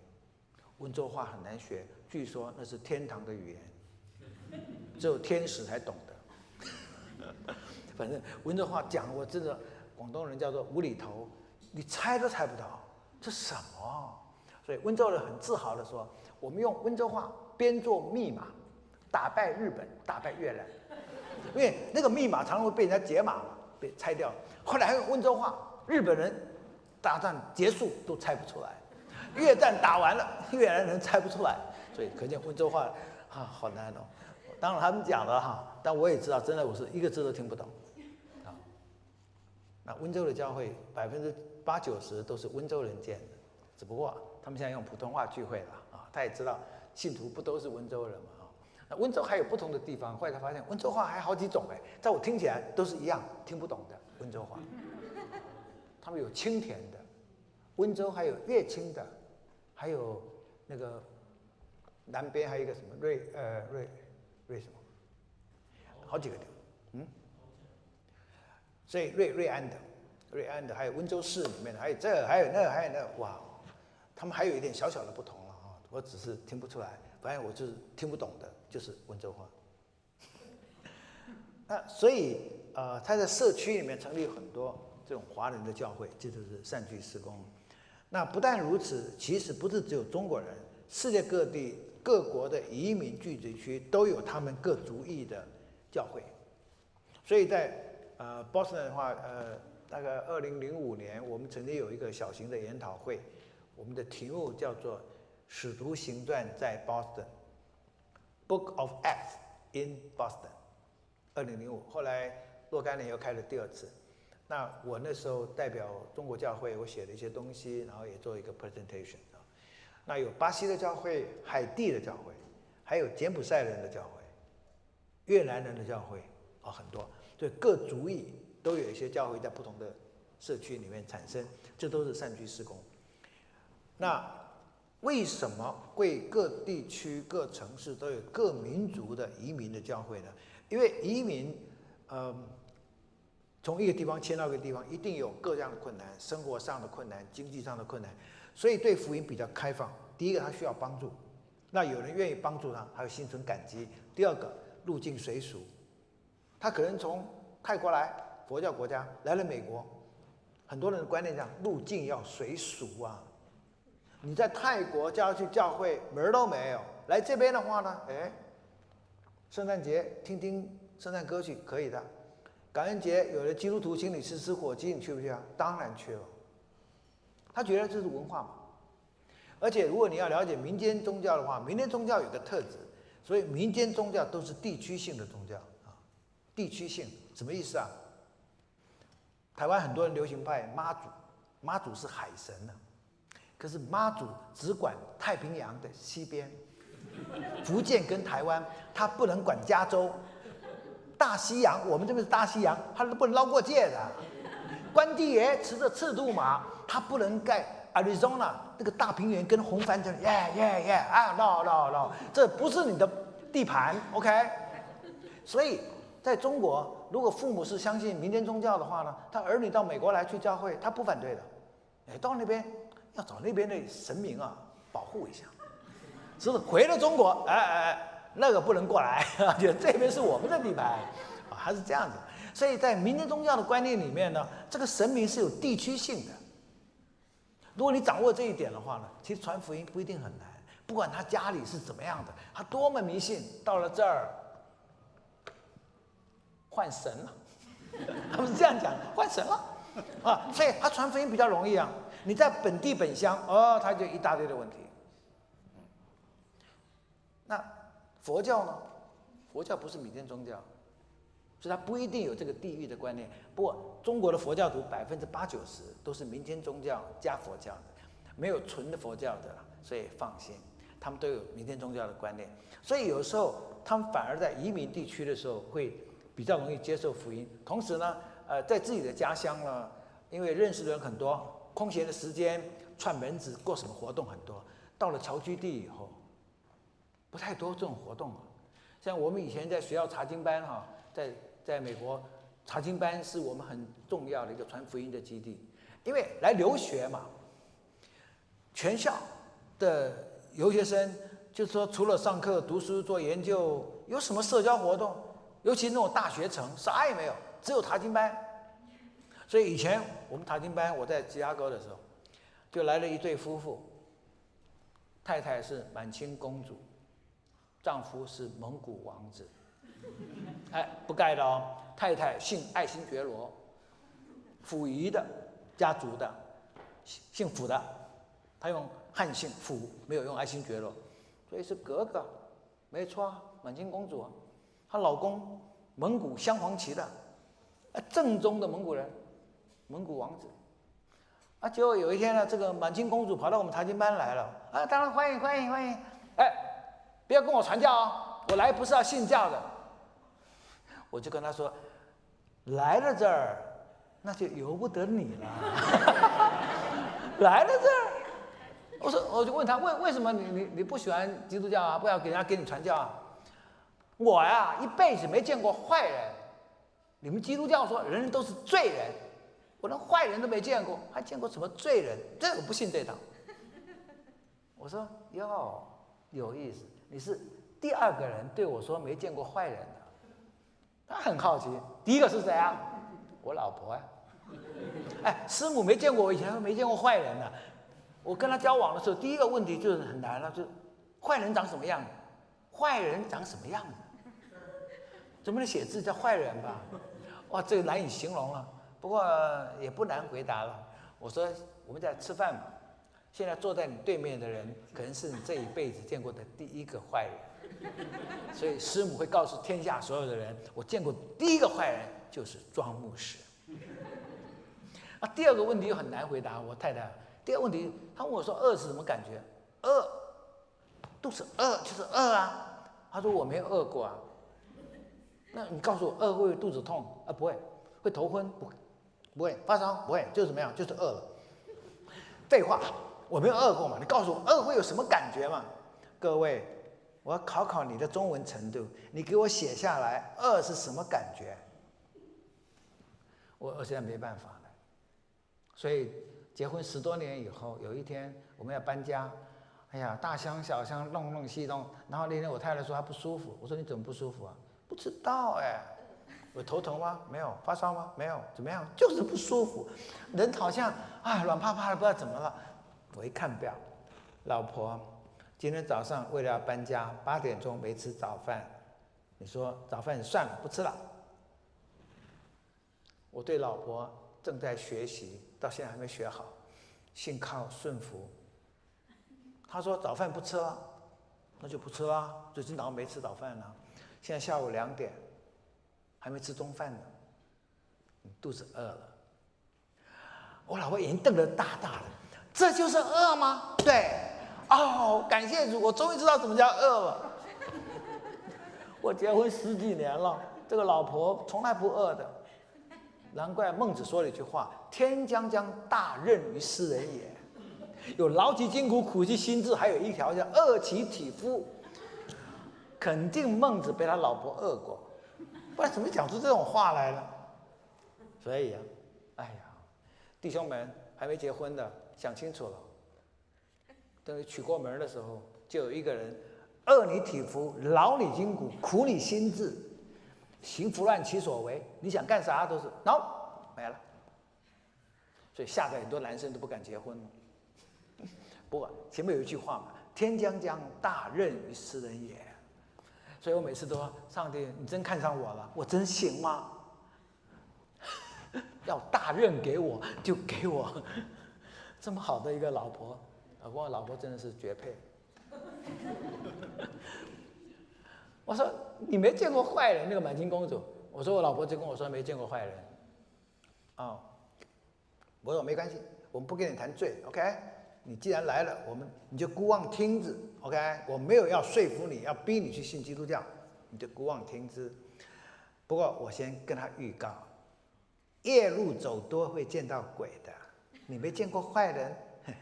温州话很难学，据说那是天堂的语言，只有天使才懂的。反正温州话讲，我真的广东人叫做无厘头，你猜都猜不到这什么。所以温州人很自豪的说：“我们用温州话编做密码，打败日本，打败越南。因为那个密码常常会被人家解码嘛，被拆掉。后来还用温州话，日本人大战结束都猜不出来，越战打完了，越南人猜不出来。所以可见温州话啊，好难哦。当然他们讲了哈，但我也知道，真的我是一个字都听不懂啊。那温州的教会百分之八九十都是温州人建的，只不过。他们现在用普通话聚会了啊，他也知道信徒不都是温州人嘛啊。那温州还有不同的地方，后来他发现温州话还好几种哎，在我听起来都是一样听不懂的温州话。他们有清甜的，温州还有乐清的，还有那个南边还有一个什么瑞呃瑞瑞什么，好几个地方，嗯，所以瑞瑞安的瑞安的还有温州市里面的还有这还有那还有那哇。他们还有一点小小的不同了啊，我只是听不出来，反正我就是听不懂的，就是温州话。那所以呃，他在社区里面成立很多这种华人的教会，这就是善聚施工。那不但如此，其实不是只有中国人，世界各地各国的移民聚集区都有他们各族裔的教会。所以在呃波士顿的话，呃，大概二零零五年，我们曾经有一个小型的研讨会。我们的题目叫做《使徒行传在 Boston》，Book of Acts in Boston，二零零五。后来若干年又开了第二次。那我那时候代表中国教会，我写了一些东西，然后也做一个 presentation 啊。那有巴西的教会、海地的教会，还有柬埔寨人的教会、越南人的教会啊，很多。所以各族裔都有一些教会在不同的社区里面产生，这都是善居施工。那为什么会各地区、各城市都有各民族的移民的教会呢？因为移民，嗯，从一个地方迁到一个地方，一定有各样的困难，生活上的困难、经济上的困难，所以对福音比较开放。第一个，他需要帮助，那有人愿意帮助他，他会心存感激。第二个，入境随俗，他可能从泰国来，佛教国家来了美国，很多人的观念讲入境要随俗啊。你在泰国叫他去教会门儿都没有，来这边的话呢，哎，圣诞节听听圣诞歌曲可以的，感恩节有的基督徒请你吃吃火鸡，你去不去啊？当然去了。他觉得这是文化嘛，而且如果你要了解民间宗教的话，民间宗教有个特质，所以民间宗教都是地区性的宗教啊，地区性什么意思啊？台湾很多人流行拜妈祖，妈祖是海神呢。可是妈祖只管太平洋的西边，福建跟台湾，他不能管加州。大西洋，我们这边是大西洋，他是不能捞过界的。关帝爷持着赤兔马，他不能盖 Arizona 那个大平原跟红帆这耶耶耶啊，no no no，这不是你的地盘，OK？所以在中国，如果父母是相信民间宗教的话呢，他儿女到美国来去教会，他不反对的。哎，到那边。要找那边的神明啊，保护一下，是不是？回了中国，哎哎哎，那个不能过来，就这边是我们的地盘，啊，还是这样子。所以在民间宗教的观念里面呢，这个神明是有地区性的。如果你掌握这一点的话呢，其实传福音不一定很难。不管他家里是怎么样的，他多么迷信，到了这儿换神了，他们是这样讲，换神了啊，所以他传福音比较容易啊。你在本地本乡，哦，他就一大堆的问题。那佛教呢？佛教不是民间宗教，所以它不一定有这个地域的观念。不过中国的佛教徒百分之八九十都是民间宗教加佛教的，没有纯的佛教的，所以放心，他们都有民间宗教的观念。所以有时候他们反而在移民地区的时候会比较容易接受福音。同时呢，呃，在自己的家乡呢，因为认识的人很多。空闲的时间串门子过什么活动很多，到了侨居地以后，不太多这种活动了。像我们以前在学校查经班哈，在在美国查经班是我们很重要的一个传福音的基地，因为来留学嘛，全校的留学生就是说除了上课、读书、做研究，有什么社交活动？尤其那种大学城，啥也没有，只有查经班。所以以前我们塔金班，我在芝加哥的时候，就来了一对夫妇，太太是满清公主。丈夫是蒙古王子，哎，不盖的哦。太太姓爱新觉罗，溥仪的家族的，姓姓溥的，他用汉姓溥，没有用爱新觉罗，所以是格格，没错啊，满清公主啊。她老公蒙古镶黄旗的，正宗的蒙古人，蒙古王子。啊，结果有一天呢，这个满清公主跑到我们查经班来了，啊，当然欢迎欢迎欢迎，哎。不要跟我传教哦，我来不是要信教的。我就跟他说，来了这儿，那就由不得你了。来了这儿，我说我就问他，为为什么你你你不喜欢基督教啊？不要给人家给你传教啊？我呀，一辈子没见过坏人。你们基督教说人人都是罪人，我连坏人都没见过，还见过什么罪人？这我不信这套。我说哟，有意思。你是第二个人对我说没见过坏人的，他很好奇。第一个是谁啊？我老婆啊。哎，师母没见过我以前没见过坏人呢。我跟他交往的时候，第一个问题就是很难了，就是坏人长什么样子？坏人长什么样子？怎么能写字叫坏人吧？哇，这个难以形容了。不过也不难回答了。我说我们在吃饭嘛。现在坐在你对面的人，可能是你这一辈子见过的第一个坏人，所以师母会告诉天下所有的人，我见过第一个坏人就是庄牧师。啊，第二个问题又很难回答，我太太。第二个问题，他问我说饿是什么感觉？饿，肚子饿就是饿啊。他说我没有饿过啊。那你告诉我，饿会肚子痛啊？不会，会头昏？不，不会发烧？不会，就是怎么样？就是饿了。废话。我没有饿过嘛？你告诉我饿会有什么感觉嘛？各位，我要考考你的中文程度，你给我写下来，饿是什么感觉？我我现在没办法了。所以结婚十多年以后，有一天我们要搬家，哎呀，大箱小箱弄弄西弄，然后那天我太太说她不舒服，我说你怎么不舒服啊？不知道哎，有头疼吗？没有，发烧吗？没有，怎么样？就是不舒服，人好像啊软趴趴的，不知道怎么了。我一看表，老婆，今天早上为了要搬家，八点钟没吃早饭。你说早饭算了，不吃了。我对老婆正在学习，到现在还没学好，信靠顺服。他说早饭不吃了，那就不吃了。最近早上没吃早饭呢，现在下午两点，还没吃中饭呢，肚子饿了。我老婆眼睛瞪得大大的。这就是饿吗？对，哦，感谢主，我终于知道什么叫饿了。我结婚十几年了，这个老婆从来不饿的，难怪孟子说了一句话：“天将降大任于斯人也，有劳其筋骨，苦其心志，还有一条叫饿其体肤。”肯定孟子被他老婆饿过，不然怎么讲出这种话来呢？所以呀，哎呀，弟兄们还没结婚的。想清楚了，等你娶过门的时候，就有一个人饿你体肤，劳你筋骨，苦你心志，行拂乱其所为。你想干啥都是，no 没了。所以吓得很多男生都不敢结婚。不过前面有一句话嘛：“天将降大任于斯人也。”所以我每次都说：“上帝，你真看上我了，我真行吗？要大任给我就给我。”这么好的一个老婆，啊，我老婆真的是绝配。我说你没见过坏人，那个满清公主。我说我老婆就跟我说没见过坏人。哦，我说没关系，我们不跟你谈罪，OK？你既然来了，我们你就孤望听之，OK？我没有要说服你，要逼你去信基督教，你就孤望听之。不过我先跟他预告，夜路走多会见到鬼的。你没见过坏人，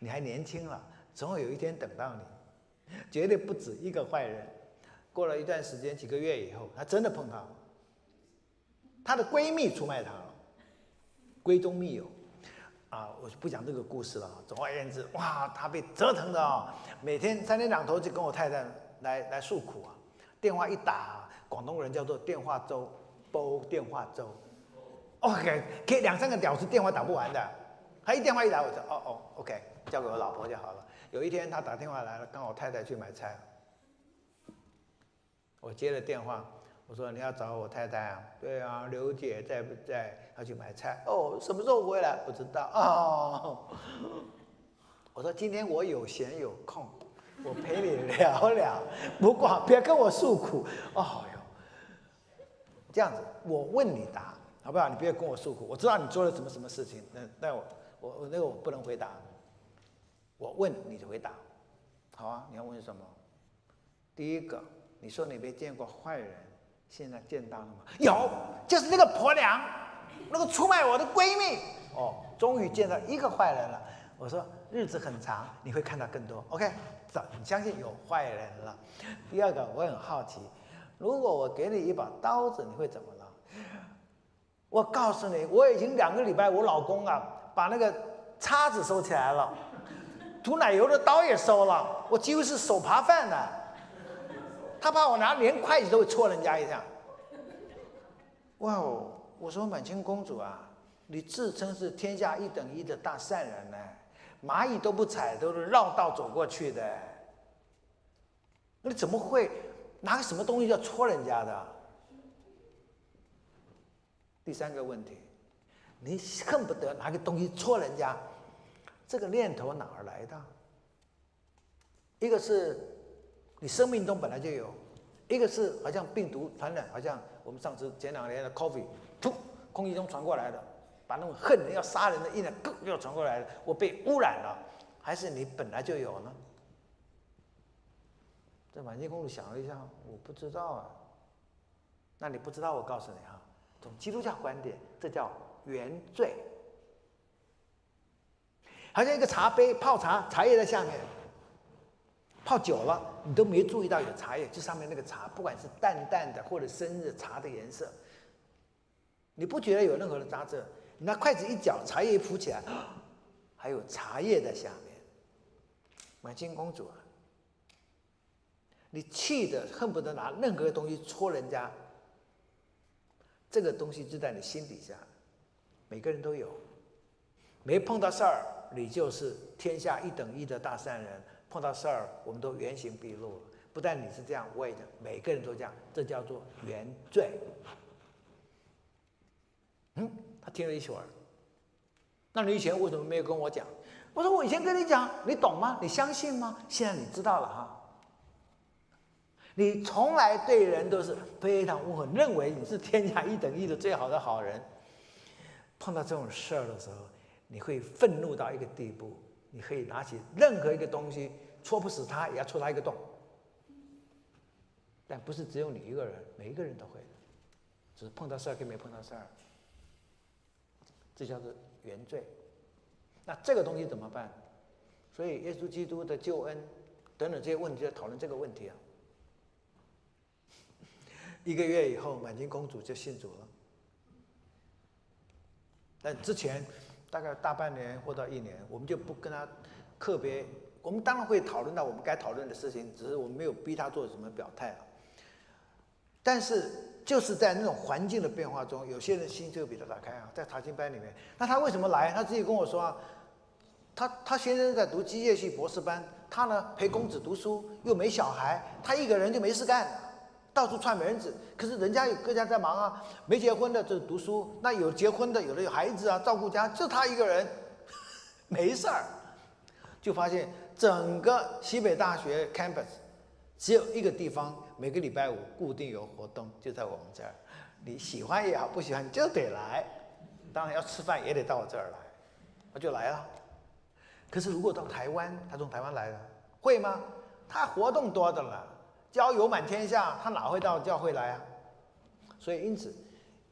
你还年轻了，总会有一天等到你，绝对不止一个坏人。过了一段时间，几个月以后，他真的碰到，她的闺蜜出卖她了，闺中密友。啊，我就不讲这个故事了。总而言之，哇，他被折腾的啊，每天三天两头就跟我太太来来诉苦啊。电话一打，广东人叫做电话粥，煲电话粥。OK，给两三个屌丝电话打不完的，他一电话一打，我说哦哦，OK，交给我老婆就好了。有一天他打电话来了，刚好太太去买菜，我接了电话。我说你要找我太太啊？对啊，刘姐在不在？要去买菜。哦，什么时候回来？不知道哦。我说今天我有闲有空，我陪你聊聊。不过别跟我诉苦。哦哟，这样子，我问你答，好不好？你不要跟我诉苦。我知道你做了什么什么事情，那那我我我那个我不能回答。我问你就回答，好啊？你要问什么？第一个，你说你没见过坏人。现在见到了吗？有，就是那个婆娘，那个出卖我的闺蜜。哦，终于见到一个坏人了。我说日子很长，你会看到更多。OK，你相信有坏人了。第二个，我很好奇，如果我给你一把刀子，你会怎么了？我告诉你，我已经两个礼拜，我老公啊，把那个叉子收起来了，涂奶油的刀也收了，我几乎是手扒饭的。他怕我拿连筷子都会戳人家一下。哇哦！我说满清公主啊，你自称是天下一等一的大善人呢，蚂蚁都不踩，都是绕道走过去的。你怎么会拿个什么东西要戳人家的？第三个问题，你恨不得拿个东西戳人家，这个念头哪儿来的？一个是。你生命中本来就有，一个是好像病毒传染，好像我们上次前两年的 COVID，噗，空气中传过来的，把那种恨人要杀人的意念，又传过来了，我被污染了，还是你本来就有呢？这满清公主想了一下，我不知道啊。那你不知道，我告诉你哈，从基督教观点，这叫原罪，好像一个茶杯泡茶，茶叶在下面。泡久了，你都没注意到有茶叶，就上面那个茶，不管是淡淡的或者深的茶的颜色，你不觉得有任何的杂质？你拿筷子一搅，茶叶一浮起来，还有茶叶在下面。满清公主啊，你气的恨不得拿任何东西戳人家，这个东西就在你心底下，每个人都有。没碰到事儿，你就是天下一等一的大善人。碰到事儿，我们都原形毕露了。不但你是这样，我也每个人都这样，这叫做原罪。嗯，他听了一会儿。那你以前为什么没有跟我讲？我说我以前跟你讲，你懂吗？你相信吗？现在你知道了哈。你从来对人都是非常温和，认为你是天下一等一的最好的好人。碰到这种事儿的时候，你会愤怒到一个地步。你可以拿起任何一个东西，戳不死他，也要戳他一个洞。但不是只有你一个人，每一个人都会的，只是碰到事儿跟没碰到事儿，这叫做原罪。那这个东西怎么办？所以耶稣基督的救恩等等这些问题，在讨论这个问题啊。一个月以后，满清公主就信主了，但之前。大概大半年或到一年，我们就不跟他特别。我们当然会讨论到我们该讨论的事情，只是我们没有逼他做什么表态啊。但是就是在那种环境的变化中，有些人心就比较打开啊。在查经班里面，那他为什么来？他自己跟我说啊，他他先生在读机械系博士班，他呢陪公子读书，又没小孩，他一个人就没事干。到处串门子，可是人家有各家在忙啊，没结婚的就读书，那有结婚的，有的有孩子啊，照顾家，就他一个人，没事儿，就发现整个西北大学 campus 只有一个地方，每个礼拜五固定有活动，就在我们这儿，你喜欢也好，不喜欢就得来，当然要吃饭也得到我这儿来，我就来了。可是如果到台湾，他从台湾来的，会吗？他活动多的了。交友满天下，他哪会到教会来啊？所以，因此，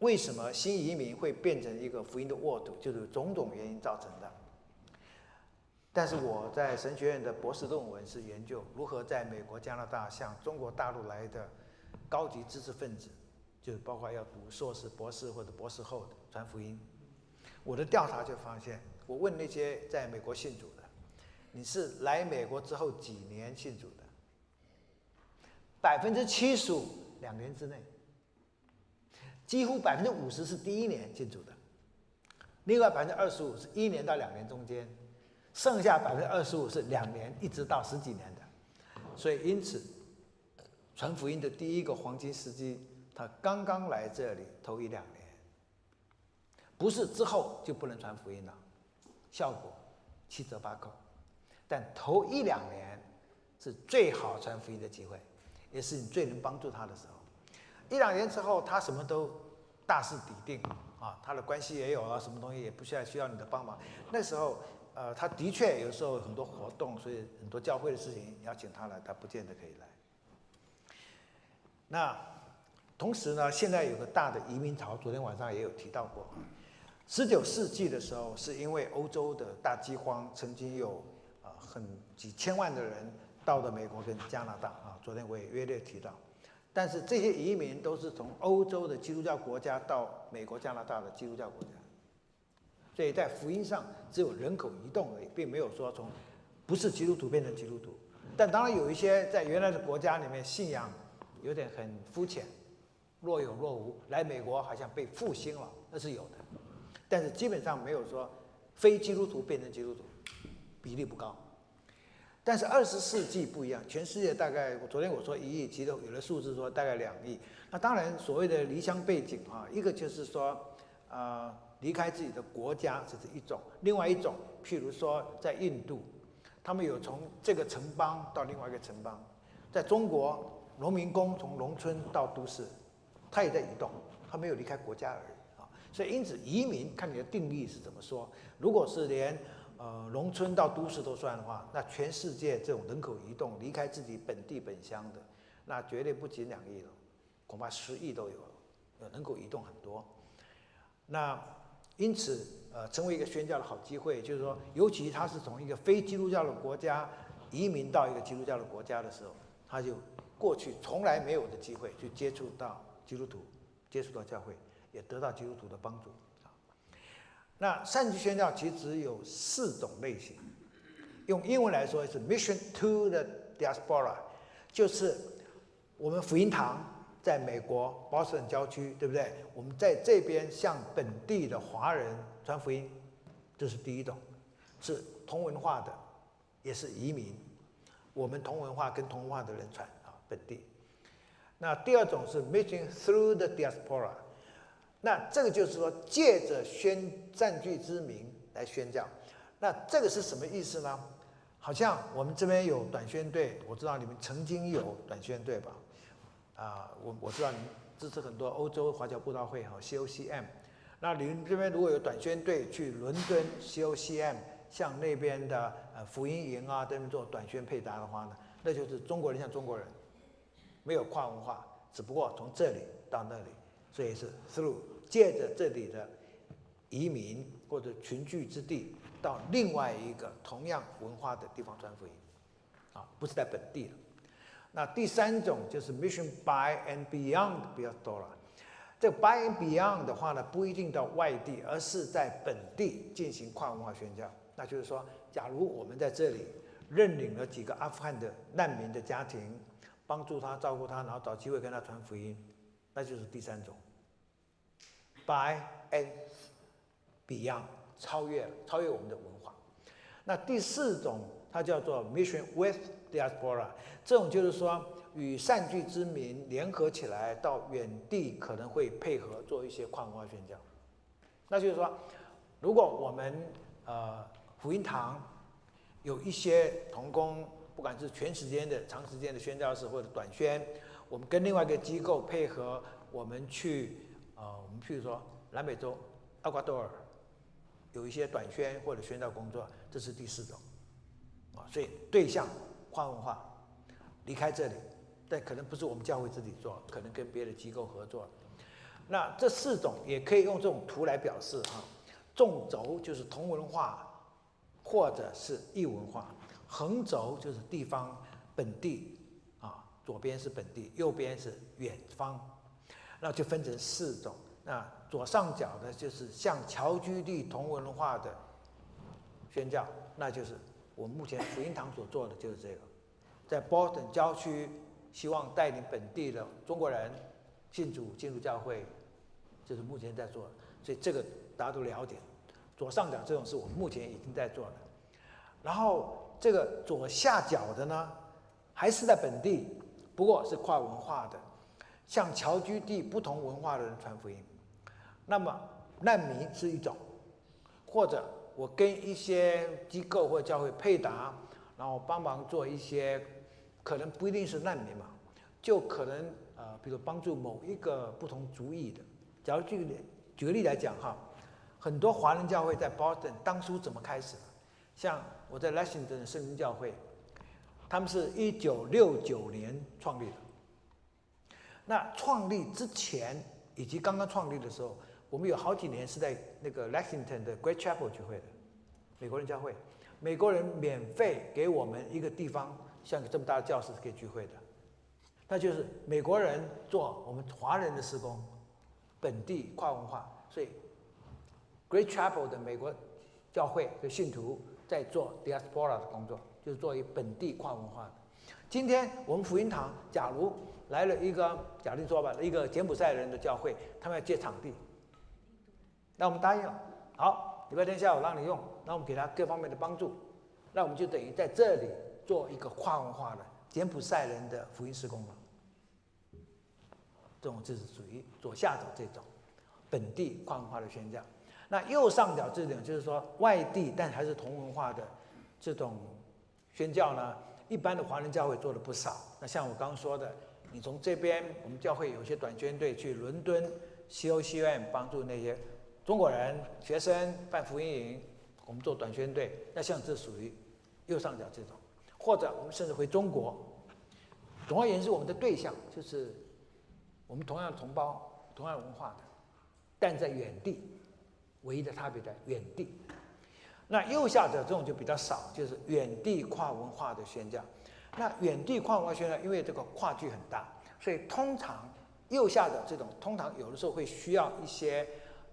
为什么新移民会变成一个福音的沃土，就是种种原因造成的。但是我在神学院的博士论文是研究如何在美国、加拿大向中国大陆来的高级知识分子，就是包括要读硕士、博士或者博士后的传福音。我的调查就发现，我问那些在美国信主的，你是来美国之后几年信主的？百分之七十五两年之内，几乎百分之五十是第一年信主的，另外百分之二十五是一年到两年中间。剩下百分之二十五是两年一直到十几年的，所以因此，传福音的第一个黄金时机，他刚刚来这里头一两年，不是之后就不能传福音了，效果七折八扣，但头一两年是最好传福音的机会，也是你最能帮助他的时候。一两年之后，他什么都大势已定啊，他的关系也有了，什么东西也不需要需要你的帮忙，那时候。呃，他的确有时候很多活动，所以很多教会的事情邀请他来，他不见得可以来。那同时呢，现在有个大的移民潮，昨天晚上也有提到过。十九世纪的时候，是因为欧洲的大饥荒，曾经有啊很几千万的人到了美国跟加拿大啊。昨天我也约略提到，但是这些移民都是从欧洲的基督教国家到美国、加拿大的基督教国家。所以在福音上只有人口移动而已，并没有说从不是基督徒变成基督徒。但当然有一些在原来的国家里面信仰有点很肤浅，若有若无，来美国好像被复兴了，那是有的。但是基本上没有说非基督徒变成基督徒，比例不高。但是二十世纪不一样，全世界大概我昨天我说一亿，其中有的数字说大概两亿。那当然所谓的离乡背景啊，一个就是说啊。离开自己的国家，这是一种；另外一种，譬如说在印度，他们有从这个城邦到另外一个城邦；在中国，农民工从农村到都市，他也在移动，他没有离开国家而已啊。所以，因此移民看你的定义是怎么说。如果是连呃农村到都市都算的话，那全世界这种人口移动离开自己本地本乡的，那绝对不仅两亿了，恐怕十亿都有了，人口移动很多。那因此，呃，成为一个宣教的好机会，就是说，尤其他是从一个非基督教的国家移民到一个基督教的国家的时候，他就过去从来没有的机会去接触到基督徒，接触到教会，也得到基督徒的帮助啊。那善举宣教其实有四种类型，用英文来说是 mission to the diaspora，就是我们福音堂。在美国波士顿郊区，对不对？我们在这边向本地的华人传福音，这是第一种，是同文化的，也是移民。我们同文化跟同文化的人传啊，本地。那第二种是 mission through the diaspora，那这个就是说借着宣占据之名来宣教。那这个是什么意思呢？好像我们这边有短宣队，我知道你们曾经有短宣队吧？啊，我我知道你支持很多欧洲华侨布道会哈，COCM。那您这边如果有短宣队去伦敦 COCM，向那边的呃福音营啊，这边做短宣配搭的话呢，那就是中国人像中国人，没有跨文化，只不过从这里到那里，所以是 through 借着这里的移民或者群聚之地，到另外一个同样文化的地方传福音，啊，不是在本地的。那第三种就是 mission by and beyond 比较多了。这 by and beyond 的话呢，不一定到外地，而是在本地进行跨文化宣教。那就是说，假如我们在这里认领了几个阿富汗的难民的家庭，帮助他照顾他，然后找机会跟他传福音，那就是第三种 by and beyond 超越了超越我们的文化。那第四种，它叫做 mission with diaspora。这种就是说，与善聚之民联合起来，到远地可能会配合做一些跨文化宣教。那就是说，如果我们呃福音堂有一些童工，不管是全时间的、长时间的宣教士或者短宣，我们跟另外一个机构配合，我们去呃，我们譬如说南美洲厄瓜多尔有一些短宣或者宣教工作，这是第四种啊。所以对象跨文化。离开这里，但可能不是我们教会自己做，可能跟别的机构合作。那这四种也可以用这种图来表示哈。纵轴就是同文化或者是异文化。横轴就是地方本地啊，左边是本地，右边是远方，那就分成四种。那左上角的就是像侨居地同文化的宣教，那就是我目前福音堂所做的就是这个，在 Boston 郊区，希望带领本地的中国人信主进入教会，就是目前在做的。所以这个大家都了解。左上角这种是我们目前已经在做的，然后。这个左下角的呢，还是在本地，不过是跨文化的，向侨居地不同文化的人传福音。那么难民是一种，或者我跟一些机构或教会配搭，然后帮忙做一些，可能不一定是难民嘛，就可能呃，比如帮助某一个不同族裔的。假如举个举个例来讲哈，很多华人教会在 Boston 当初怎么开始的？像我在 Lexington 圣经教会，他们是一九六九年创立的。那创立之前以及刚刚创立的时候，我们有好几年是在那个 Lexington 的 Great Chapel 聚会的，美国人教会，美国人免费给我们一个地方，像这么大的教室可以聚会的，那就是美国人做我们华人的施工，本地跨文化，所以 Great Chapel 的美国教会的信徒。在做 diaspora 的工作，就是作为本地跨文化的。今天我们福音堂，假如来了一个，假定说吧，一个柬埔寨人的教会，他们要借场地，那我们答应了，好，礼拜天下午让你用，那我们给他各方面的帮助，那我们就等于在这里做一个跨文化的柬埔寨人的福音施工了。这种就是属于左下角这种本地跨文化的宣教。那右上角这种就是说外地但还是同文化的这种宣教呢，一般的华人教会做的不少。那像我刚说的，你从这边我们教会有些短宣队去伦敦 C.O.C. 院帮助那些中国人学生办福音营，我们做短宣队。那像这属于右上角这种，或者我们甚至回中国。总而言之，我们的对象就是我们同样的同胞、同样文化的，但在远地。唯一的差别在远地，那右下角这种就比较少，就是远地跨文化的宣教。那远地跨文化宣教，因为这个跨距很大，所以通常右下角这种通常有的时候会需要一些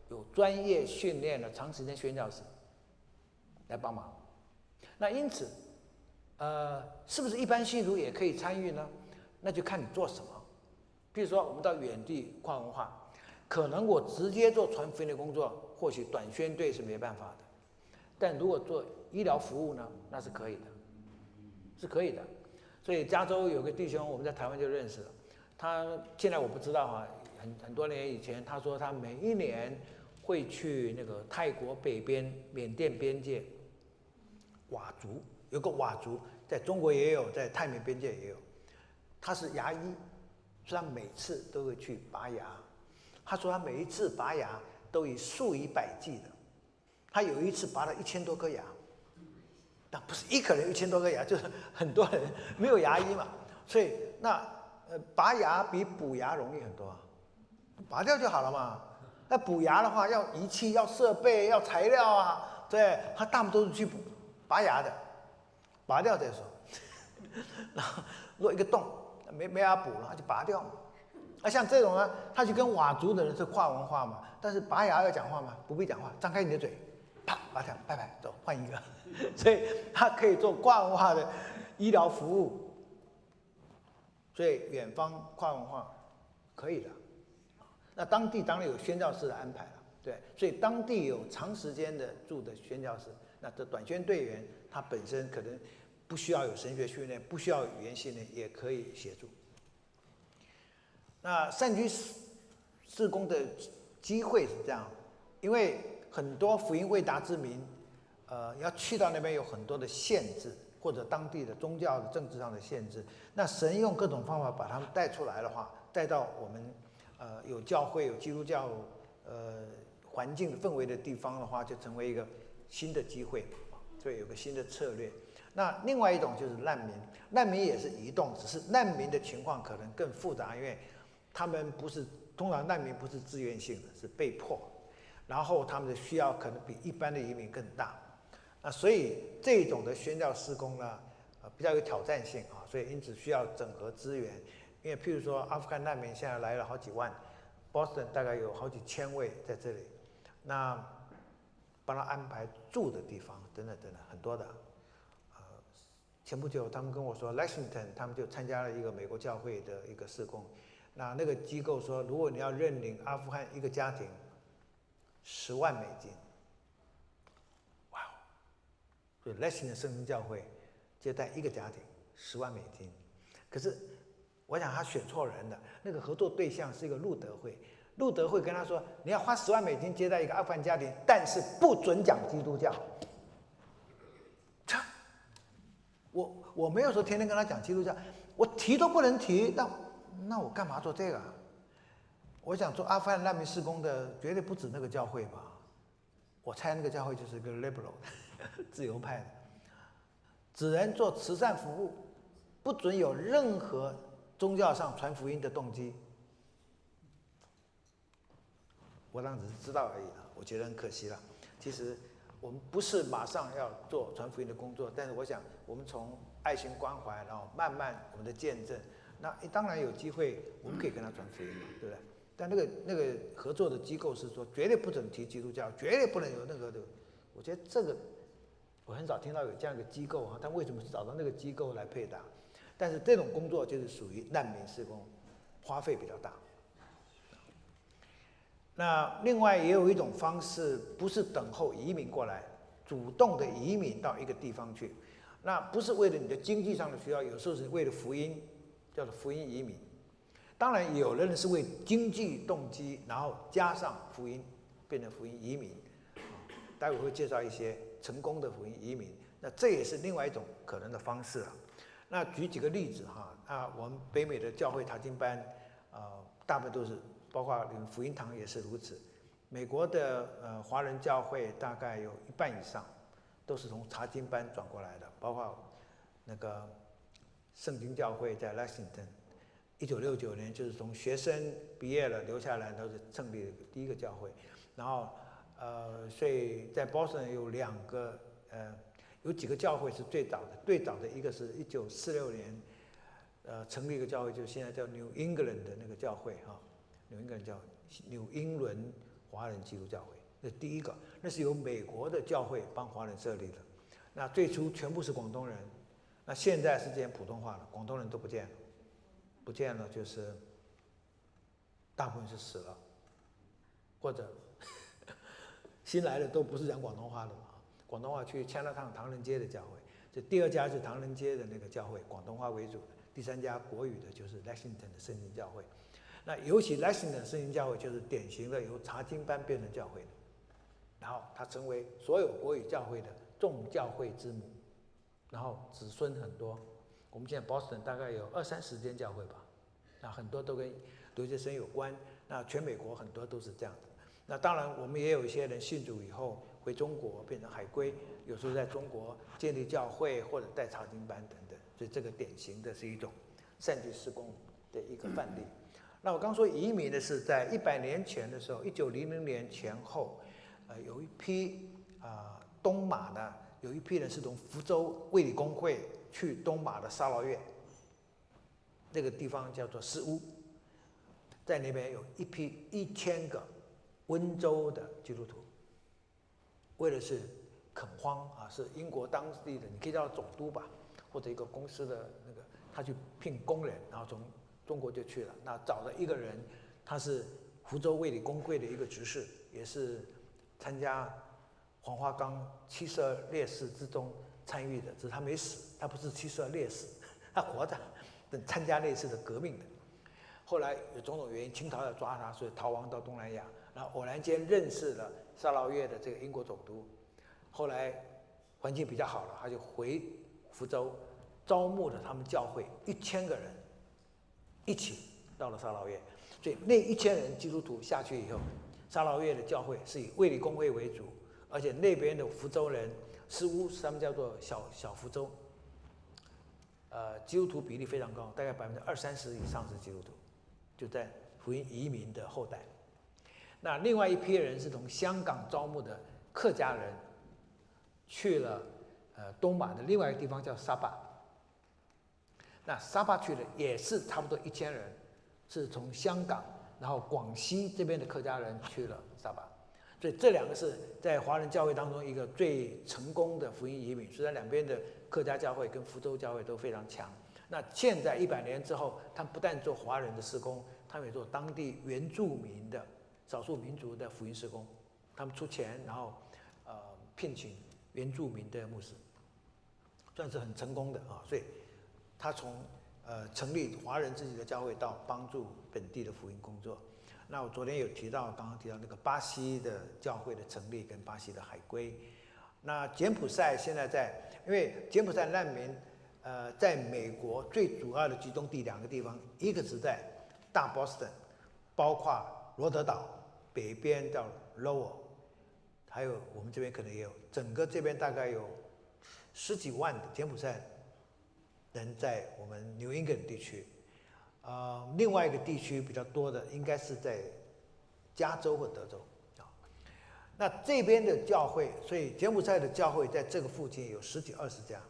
有专业训练的长时间宣教士来帮忙。那因此，呃，是不是一般信徒也可以参与呢？那就看你做什么。比如说，我们到远地跨文化，可能我直接做传福音的工作。或许短宣队是没办法的，但如果做医疗服务呢，那是可以的，是可以的。所以加州有个弟兄，我们在台湾就认识了。他现在我不知道哈，很很多年以前，他说他每一年会去那个泰国北边缅甸边界，佤族有个佤族，在中国也有，在泰缅边界也有。他是牙医，所以他每次都会去拔牙。他说他每一次拔牙。都以数以百计的，他有一次拔了一千多颗牙，但不是一个人一千多颗牙，就是很多人没有牙医嘛，所以那呃拔牙比补牙容易很多，拔掉就好了嘛。那补牙的话要仪器、要设备、要材料啊，对，他大部分都是去补拔牙的，拔掉再说。然后如果一个洞没没法补了，他就拔掉嘛。那像这种呢，他就跟佤族的人是跨文化嘛，但是拔牙要讲话吗？不必讲话，张开你的嘴，啪拔掉，拜拜，走，换一个。所以他可以做跨文化的医疗服务，所以远方跨文化可以的。那当地当然有宣教士的安排了，对，所以当地有长时间的住的宣教士，那这短宣队员他本身可能不需要有神学训练，不需要语言训练，也可以协助。那善居士施工的机会是这样，因为很多福音未达之民，呃，要去到那边有很多的限制，或者当地的宗教的政治上的限制。那神用各种方法把他们带出来的话，带到我们呃有教会有基督教呃环境氛围的地方的话，就成为一个新的机会，所以有个新的策略。那另外一种就是难民，难民也是移动，只是难民的情况可能更复杂，因为。他们不是通常难民不是自愿性的，是被迫，然后他们的需要可能比一般的移民更大。那所以这种的宣教施工呢，呃，比较有挑战性啊，所以因此需要整合资源。因为譬如说，阿富汗难民现在来了好几万，Boston 大概有好几千位在这里，那帮他安排住的地方等等等等很多的。呃，前不久他们跟我说，Lexington 他们就参加了一个美国教会的一个施工，那那个机构说，如果你要认领阿富汗一个家庭，十万美金。哇哦！所以 Lexington 圣经教会接待一个家庭十万美金，可是。我想他选错人了，那个合作对象是一个路德会，路德会跟他说：“你要花十万美金接待一个阿富汗家庭，但是不准讲基督教。”这我我没有说天天跟他讲基督教，我提都不能提，那那我干嘛做这个？我想做阿富汗难民施工的绝对不止那个教会吧？我猜那个教会就是一个 liberal 自由派的，只能做慈善服务，不准有任何。宗教上传福音的动机，我当时是知道而已了。我觉得很可惜了。其实我们不是马上要做传福音的工作，但是我想，我们从爱心关怀，然后慢慢我们的见证，那当然有机会，我们可以跟他传福音嘛，对不对？但那个那个合作的机构是说，绝对不准提基督教，绝对不能有任何的。我觉得这个我很少听到有这样一个机构啊，但为什么是找到那个机构来配搭？但是这种工作就是属于难民施工，花费比较大。那另外也有一种方式，不是等候移民过来，主动的移民到一个地方去，那不是为了你的经济上的需要，有时候是为了福音，叫做福音移民。当然，有的人是为经济动机，然后加上福音，变成福音移民。待会会介绍一些成功的福音移民，那这也是另外一种可能的方式啊。那举几个例子哈，那我们北美的教会查经班，呃，大部分都是，包括福音堂也是如此。美国的呃华人教会大概有一半以上，都是从查经班转过来的，包括那个圣经教会在 Lexington，一九六九年就是从学生毕业了留下来，都是成立的第一个教会。然后呃，所以在 Boston 有两个呃。有几个教会是最早的，最早的一个是一九四六年，呃，成立一个教会，就是现在叫 New England 的那个教会哈，New England 叫纽英伦华人基督教会，那第一个，那是由美国的教会帮华人设立的，那最初全部是广东人，那现在是讲普通话了，广东人都不见了，不见了就是大部分是死了，或者 新来的都不是讲广东话的。广东话去签了趟唐人街的教会，这第二家是唐人街的那个教会，广东话为主的。第三家国语的就是 Lexington 的圣经教会。那尤其 Lexington 圣经教会就是典型的由查经班变成教会的，然后它成为所有国语教会的众教会之母，然后子孙很多。我们现在 Boston 大概有二三十间教会吧，那很多都跟留学生有关。那全美国很多都是这样的。那当然我们也有一些人信主以后。回中国变成海归，有时候在中国建立教会或者带查经班等等，所以这个典型的是一种善举施工的一个范例。那我刚说移民的是在一百年前的时候，一九零零年前后，呃，有一批啊东马呢，有一批人是从福州卫理公会去东马的沙劳越，那个地方叫做石屋，在那边有一批一千个温州的基督徒。为的是垦荒啊，是英国当地的，你可以叫总督吧，或者一个公司的那个，他去聘工人，然后从中国就去了。那找了一个人，他是福州卫理公会的一个执事，也是参加黄花岗七十二烈士之中参与的，只是他没死，他不是七十二烈士，他活着，等参加那次的革命的。后来有种种原因，清朝要抓他，所以逃亡到东南亚，然后偶然间认识了。沙劳越的这个英国总督，后来环境比较好了，他就回福州，招募了他们教会一千个人，一起到了沙劳越。所以那一千人基督徒下去以后，沙劳越的教会是以卫理公会为主，而且那边的福州人，似乎他们叫做小小福州，呃，基督徒比例非常高，大概百分之二三十以上是基督徒，就在福音移民的后代。那另外一批人是从香港招募的客家人，去了呃东马的另外一个地方叫沙巴。那沙巴去的也是差不多一千人，是从香港，然后广西这边的客家人去了沙巴。所以这两个是在华人教会当中一个最成功的福音移民。虽然两边的客家教会跟福州教会都非常强，那现在一百年之后，他们不但做华人的施工，他们也做当地原住民的少数民族的福音施工。他们出钱，然后呃聘请原住民的牧师，算是很成功的啊。所以他从呃成立华人自己的教会到帮助本地的福音工作。那我昨天有提到，刚刚提到那个巴西的教会的成立跟巴西的海归。那柬埔寨现在在，因为柬埔寨难民，呃，在美国最主要的集中地两个地方，一个是在大波士顿，包括罗德岛北边叫 Lower，还有我们这边可能也有，整个这边大概有十几万的柬埔寨人在我们 New England 地区。呃，另外一个地区比较多的，应该是在加州或德州啊。那这边的教会，所以柬埔寨的教会在这个附近有十几二十家。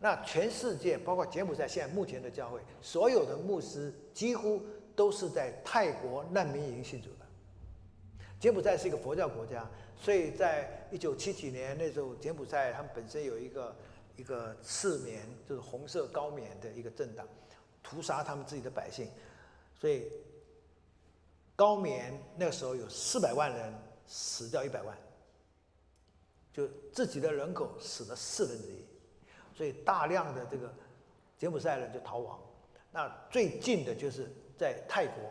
那全世界，包括柬埔寨现在目前的教会，所有的牧师几乎都是在泰国难民营信主的。柬埔寨是一个佛教国家，所以在一九七几年那时候，柬埔寨他们本身有一个一个赤棉，就是红色高棉的一个政党。屠杀他们自己的百姓，所以高棉那时候有四百万人死掉一百万，就自己的人口死了四分之一，所以大量的这个柬埔寨人就逃亡。那最近的就是在泰国，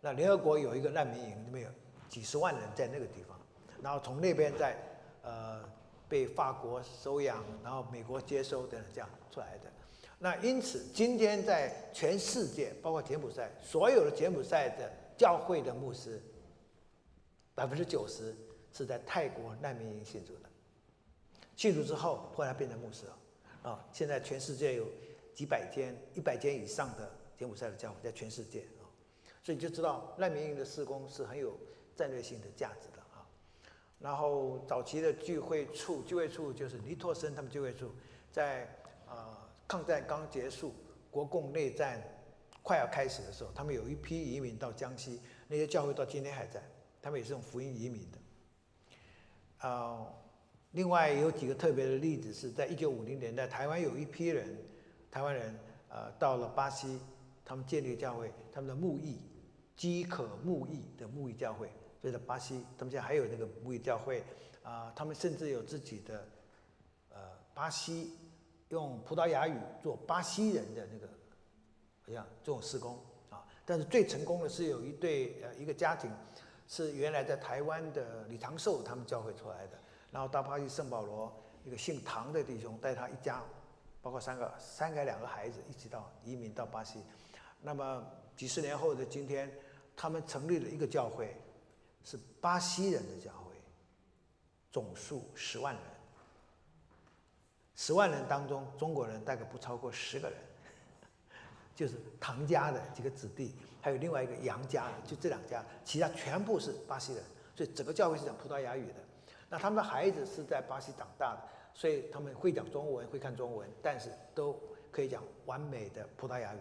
那联合国有一个难民营，里面有几十万人在那个地方，然后从那边在呃被法国收养，然后美国接收等等这样出来的。那因此，今天在全世界，包括柬埔寨，所有的柬埔寨的教会的牧师，百分之九十是在泰国难民营信主的。信主之后，后来变成牧师了。啊，现在全世界有几百间、一百间以上的柬埔寨的教会，在全世界啊，所以你就知道难民营的施工是很有战略性的价值的啊。然后早期的聚会处，聚会处就是尼托森他们聚会处，在啊。抗战刚结束，国共内战快要开始的时候，他们有一批移民到江西，那些教会到今天还在，他们也是用福音移民的。啊，另外有几个特别的例子是在一九五零年代，台湾有一批人，台湾人呃到了巴西，他们建立教会，他们的牧义饥渴牧义的牧义教会，所以在巴西，他们现在还有那个牧义教会啊，他们甚至有自己的呃巴西。用葡萄牙语做巴西人的那个，好像这种施工啊，但是最成功的是有一对呃一个家庭，是原来在台湾的李长寿他们教会出来的，然后到巴西圣保罗一个姓唐的弟兄带他一家，包括三个三个两个孩子一起到移民到巴西，那么几十年后的今天，他们成立了一个教会，是巴西人的教会，总数十万人。十万人当中，中国人大概不超过十个人，就是唐家的几个子弟，还有另外一个杨家的，就这两家，其他全部是巴西人。所以整个教会是讲葡萄牙语的。那他们的孩子是在巴西长大的，所以他们会讲中文，会看中文，但是都可以讲完美的葡萄牙语。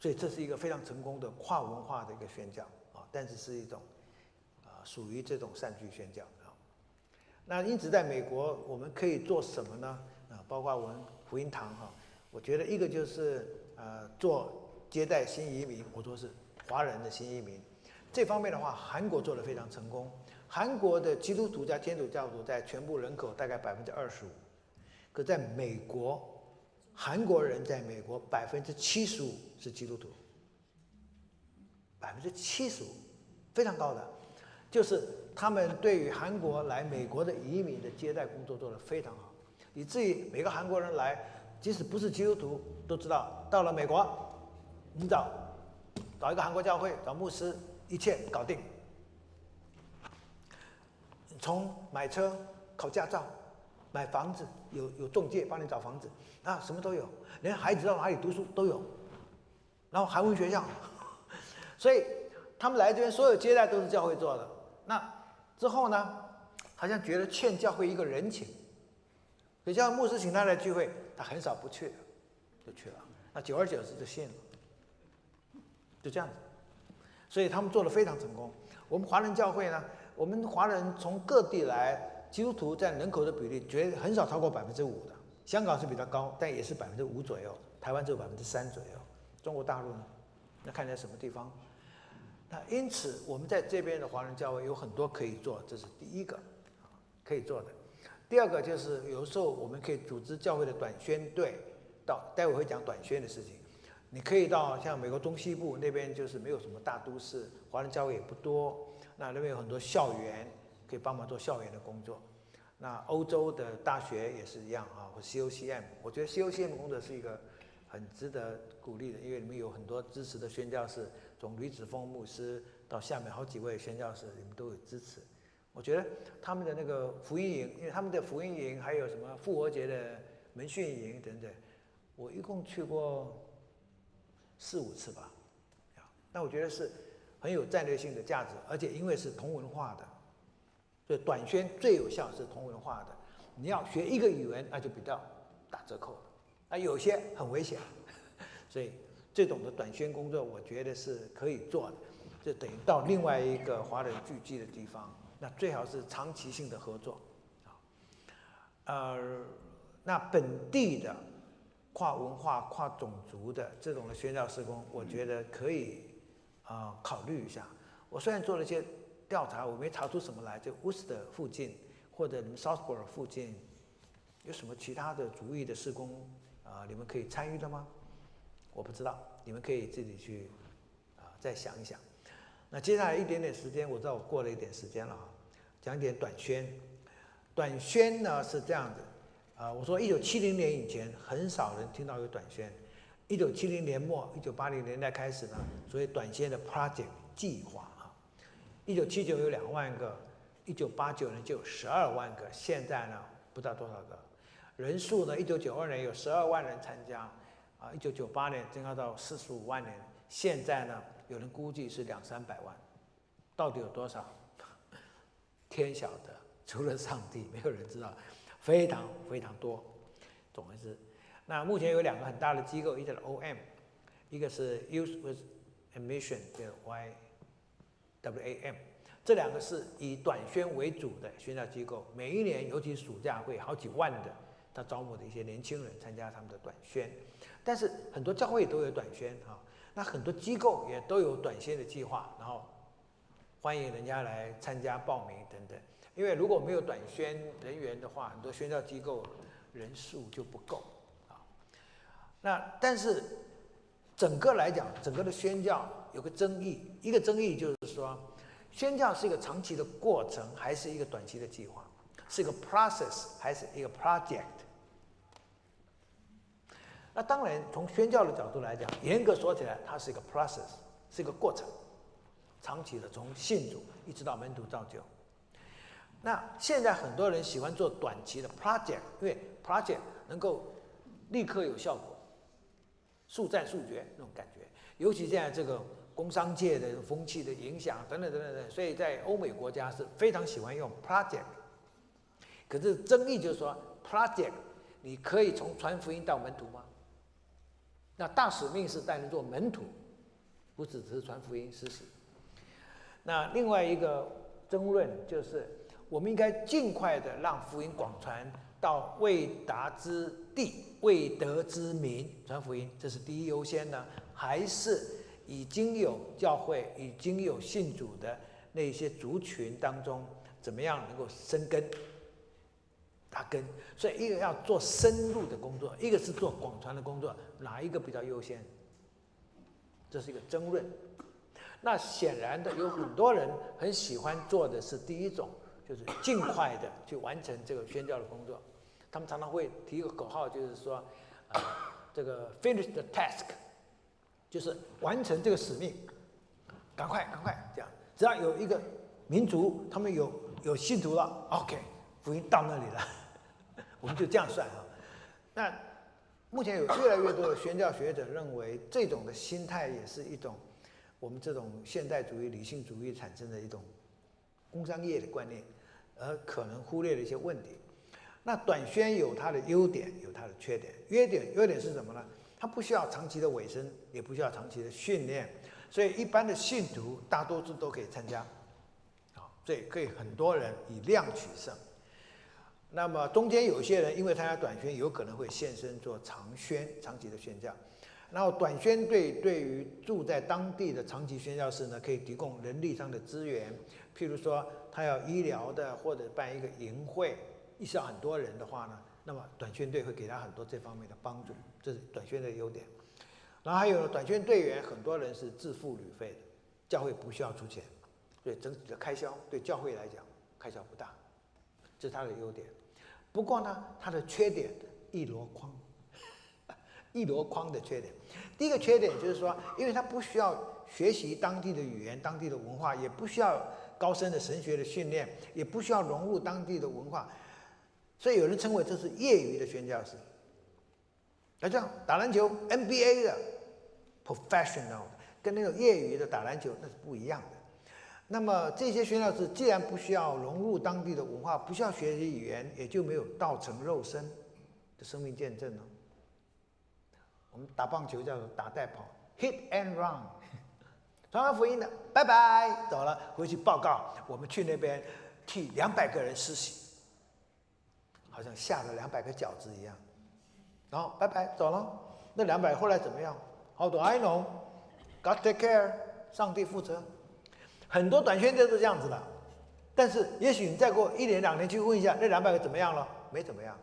所以这是一个非常成功的跨文化的一个宣教啊，但是是一种啊属于这种善举宣教。那因此，在美国，我们可以做什么呢？啊，包括我们福音堂哈，我觉得一个就是呃，做接待新移民，我说是华人的新移民，这方面的话，韩国做的非常成功。韩国的基督徒加天主教徒在全部人口大概百分之二十五，可在美国，韩国人在美国百分之七十五是基督徒，百分之七十五，非常高的，就是。他们对于韩国来美国的移民的接待工作做得非常好，以至于每个韩国人来，即使不是基督徒，都知道到了美国，你找找一个韩国教会，找牧师，一切搞定。从买车、考驾照、买房子，有有中介帮你找房子，啊，什么都有，连孩子到哪里读书都有，然后韩文学校，所以他们来这边所有接待都是教会做的，那。之后呢，好像觉得欠教会一个人情。所以牧师请他来聚会，他很少不去，就去了。那久而久之就信了，就这样子。所以他们做的非常成功。我们华人教会呢，我们华人从各地来，基督徒占人口的比例绝很少超过百分之五的。香港是比较高，但也是百分之五左右。台湾只有百分之三左右。中国大陆呢，那看在什么地方？那因此我们在这边的华人教会有很多可以做，这是第一个，可以做的。第二个就是有时候我们可以组织教会的短宣队，到待会会讲短宣的事情。你可以到像美国中西部那边，就是没有什么大都市，华人教会也不多，那那边有很多校园可以帮忙做校园的工作。那欧洲的大学也是一样啊，或 COCM，我觉得 COCM 工作是一个很值得鼓励的，因为你们有很多支持的宣教士，从吕子峰牧师到下面好几位宣教士，你们都有支持。我觉得他们的那个福音营，因为他们的福音营还有什么复活节的门训营等等，我一共去过四五次吧，那我觉得是很有战略性的价值，而且因为是同文化的，所以短宣最有效是同文化的。你要学一个语文，那就比较打折扣了，啊，有些很危险，所以这种的短宣工作，我觉得是可以做的，就等于到另外一个华人聚集的地方。那最好是长期性的合作，啊，呃，那本地的跨文化、跨种族的这种的宣教施工，我觉得可以啊考虑一下。我虽然做了一些调查，我没查出什么来。就 Worcester 附近或者你们 Southboro 附近，有什么其他的主意的施工啊？你们可以参与的吗？我不知道，你们可以自己去啊再想一想。那接下来一点点时间，我知道我过了一点时间了啊，讲点短宣。短宣呢是这样子，啊，我说一九七零年以前很少人听到有短宣，一九七零年末一九八零年代开始呢，所谓短宣的 project 计划，一九七九有两万个，一九八九年就有十二万个，现在呢不知道多少个，人数呢一九九二年有十二万人参加，啊，一九九八年增加到四十五万人，现在呢？有人估计是两三百万，到底有多少？天晓得，除了上帝，没有人知道，非常非常多。总之，那目前有两个很大的机构，一个是 OM，一个是 Use with Admission 的 Y WAM，这两个是以短宣为主的宣教机构，每一年尤其暑假会好几万的他招募的一些年轻人参加他们的短宣，但是很多教会都有短宣啊。那很多机构也都有短宣的计划，然后欢迎人家来参加报名等等。因为如果没有短宣人员的话，很多宣教机构人数就不够啊。那但是整个来讲，整个的宣教有个争议，一个争议就是说，宣教是一个长期的过程，还是一个短期的计划？是一个 process 还是一个 project？那当然，从宣教的角度来讲，严格说起来，它是一个 process，是一个过程，长期的，从信主一直到门徒造就。那现在很多人喜欢做短期的 project，因为 project 能够立刻有效果，速战速决那种感觉。尤其现在这个工商界的风气的影响等等等等等，所以在欧美国家是非常喜欢用 project。可是争议就是说，project 你可以从传福音到门徒吗？那大使命是带人做门徒，不只是传福音施洗。那另外一个争论就是，我们应该尽快的让福音广传到未达之地、未得之民传福音，这是第一优先呢？还是已经有教会、已经有信主的那些族群当中，怎么样能够生根？扎根，所以一个要做深入的工作，一个是做广传的工作，哪一个比较优先？这是一个争论。那显然的，有很多人很喜欢做的是第一种，就是尽快的去完成这个宣教的工作。他们常常会提一个口号，就是说，啊，这个 finish the task，就是完成这个使命，赶快赶快这样。只要有一个民族，他们有有信徒了，OK，福音到那里了。我们就这样算啊，那目前有越来越多的宣教学者认为，这种的心态也是一种我们这种现代主义、理性主义产生的一种工商业的观念。而可能忽略了一些问题。那短宣有它的优点，有它的缺点。优点优点是什么呢？它不需要长期的尾声，也不需要长期的训练，所以一般的信徒大多数都可以参加。啊，所以可以很多人以量取胜。那么中间有些人因为参加短宣，有可能会现身做长宣、长期的宣教。然后短宣队对于住在当地的长期宣教士呢，可以提供人力上的资源，譬如说他要医疗的或者办一个营会，意识到很多人的话呢，那么短宣队会给他很多这方面的帮助，这是短宣的优点。然后还有短宣队员，很多人是自付旅费的，教会不需要出钱，所以整体的开销对教会来讲开销不大，这是他的优点。不过呢，它的缺点一箩筐，一箩筐的缺点。第一个缺点就是说，因为他不需要学习当地的语言、当地的文化，也不需要高深的神学的训练，也不需要融入当地的文化，所以有人称为这是业余的宣教士。那这样打篮球 NBA 的 professional 跟那种业余的打篮球那是不一样的。那么这些宣教士既然不需要融入当地的文化，不需要学习语言，也就没有道成肉身的生命见证了。我们打棒球叫做打带跑，hit and run。传完福音的，拜拜，走了，回去报告，我们去那边替两百个人施洗，好像下了两百个饺子一样。然后拜拜，走了。那两百后来怎么样？How do I know? God take care，上帝负责。很多短宣队都是这样子的，但是也许你再过一年两年去问一下，那两百个怎么样了？没怎么样。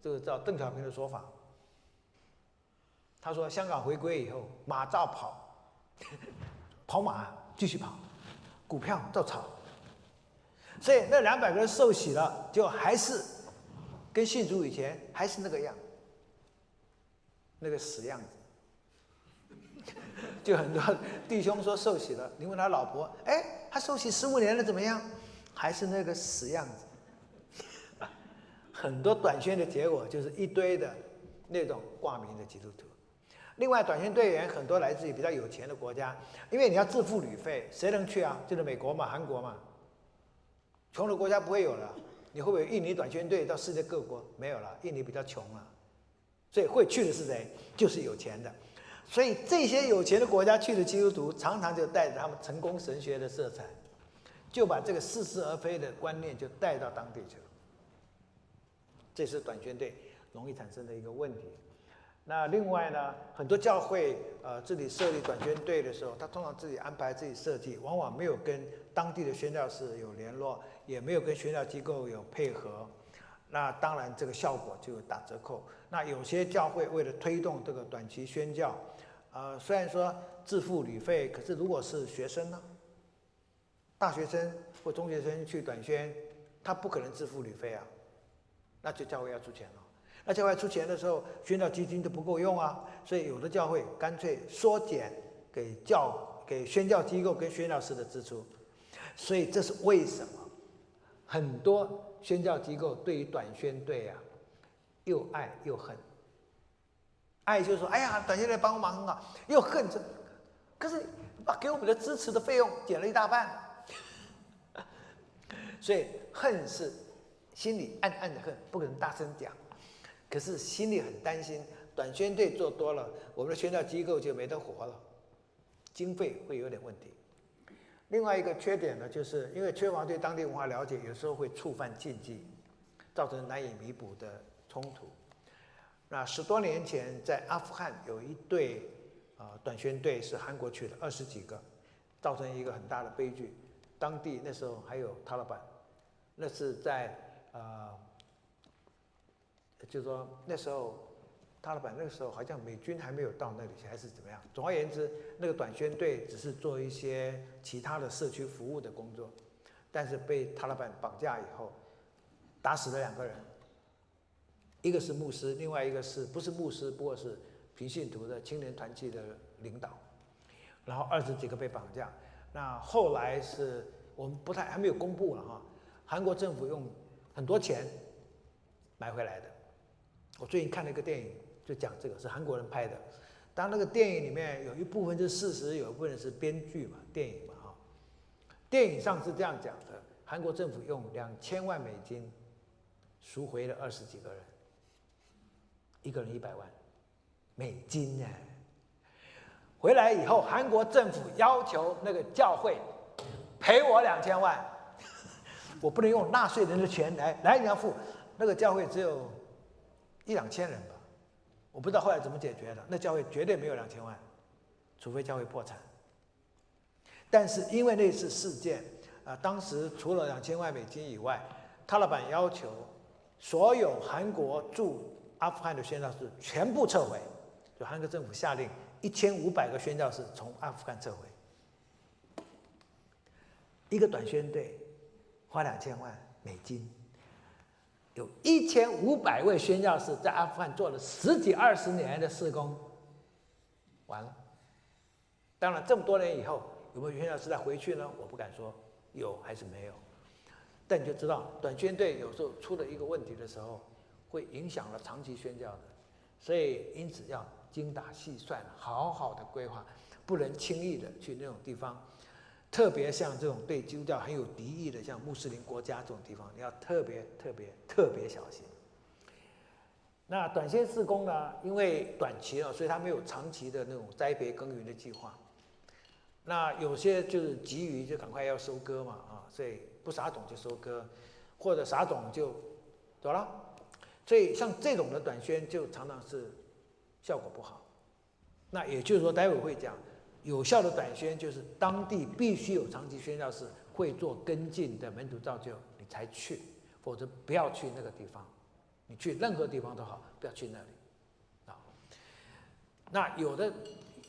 这个照邓小平的说法，他说香港回归以后，马照跑，跑马继续跑，股票照炒。所以那两百个人受洗了，就还是跟信主以前还是那个样，那个死样子。就很多弟兄说受洗了，你问他老婆，哎，他受洗十五年了怎么样？还是那个死样子。很多短宣的结果就是一堆的那种挂名的基督徒。另外，短宣队员很多来自于比较有钱的国家，因为你要自付旅费，谁能去啊？就是美国嘛，韩国嘛。穷的国家不会有了。你会不会印尼短宣队到世界各国？没有了，印尼比较穷了。所以会去的是谁？就是有钱的。所以这些有钱的国家去的基督徒，常常就带着他们成功神学的色彩，就把这个似是而非的观念就带到当地去了。这是短宣队容易产生的一个问题。那另外呢，很多教会呃自己设立短宣队的时候，他通常自己安排自己设计，往往没有跟当地的宣教士有联络，也没有跟宣教机构有配合。那当然这个效果就打折扣。那有些教会为了推动这个短期宣教。呃，虽然说自付旅费，可是如果是学生呢，大学生或中学生去短宣，他不可能自付旅费啊，那就教会要出钱了。那教会出钱的时候，宣教基金都不够用啊，所以有的教会干脆缩减给教给宣教机构跟宣教师的支出。所以这是为什么？很多宣教机构对于短宣队啊，又爱又恨。爱就是说，哎呀，短宣队帮忙啊，又恨着，可是把给我们的支持的费用减了一大半，所以恨是心里暗暗的恨，不可能大声讲，可是心里很担心，短宣队做多了，我们的宣教机构就没得活了，经费会有点问题。另外一个缺点呢，就是因为缺乏对当地文化了解，有时候会触犯禁忌，造成难以弥补的冲突。那十多年前，在阿富汗有一队啊短宣队是韩国去的，二十几个，造成一个很大的悲剧。当地那时候还有塔利班，那是在啊，就是说那时候塔利班那个时候好像美军还没有到那里去，还是怎么样？总而言之，那个短宣队只是做一些其他的社区服务的工作，但是被他老板绑架以后，打死了两个人。一个是牧师，另外一个是不是牧师，不过是平信徒的青年团体的领导，然后二十几个被绑架。那后来是我们不太还没有公布了哈，韩国政府用很多钱买回来的。我最近看了一个电影，就讲这个是韩国人拍的。当那个电影里面有一部分是事实，有一部分是编剧嘛，电影嘛哈。电影上是这样讲的：韩国政府用两千万美金赎回了二十几个人，一个人一百万美金呢。回来以后，韩国政府要求那个教会赔我两千万，我不能用纳税人的钱来来你要付。那个教会只有一两千人吧，我不知道后来怎么解决的。那教会绝对没有两千万，除非教会破产。但是因为那次事件，啊，当时除了两千万美金以外，塔利班要求所有韩国驻阿富汗的宣教士全部撤回，就韩国政府下令一千五百个宣教士从阿富汗撤回。一个短宣队花两千万美金，有一千五百位宣教士在阿富汗做了十几二十年的施工，完了。当然，这么多年以后。有没有宣教士再回去呢？我不敢说有还是没有，但你就知道短宣队有时候出了一个问题的时候，会影响了长期宣教的，所以因此要精打细算，好好的规划，不能轻易的去那种地方，特别像这种对基督教很有敌意的，像穆斯林国家这种地方，你要特别特别特别小心。那短线施工呢？因为短期啊，所以它没有长期的那种栽培耕耘的计划。那有些就是急于就赶快要收割嘛，啊，所以不撒种就收割，或者撒种就走了，所以像这种的短宣就常常是效果不好。那也就是说，待会会讲有效的短宣就是当地必须有长期宣教士会做跟进的门徒造就，你才去，否则不要去那个地方。你去任何地方都好，不要去那里，啊。那有的。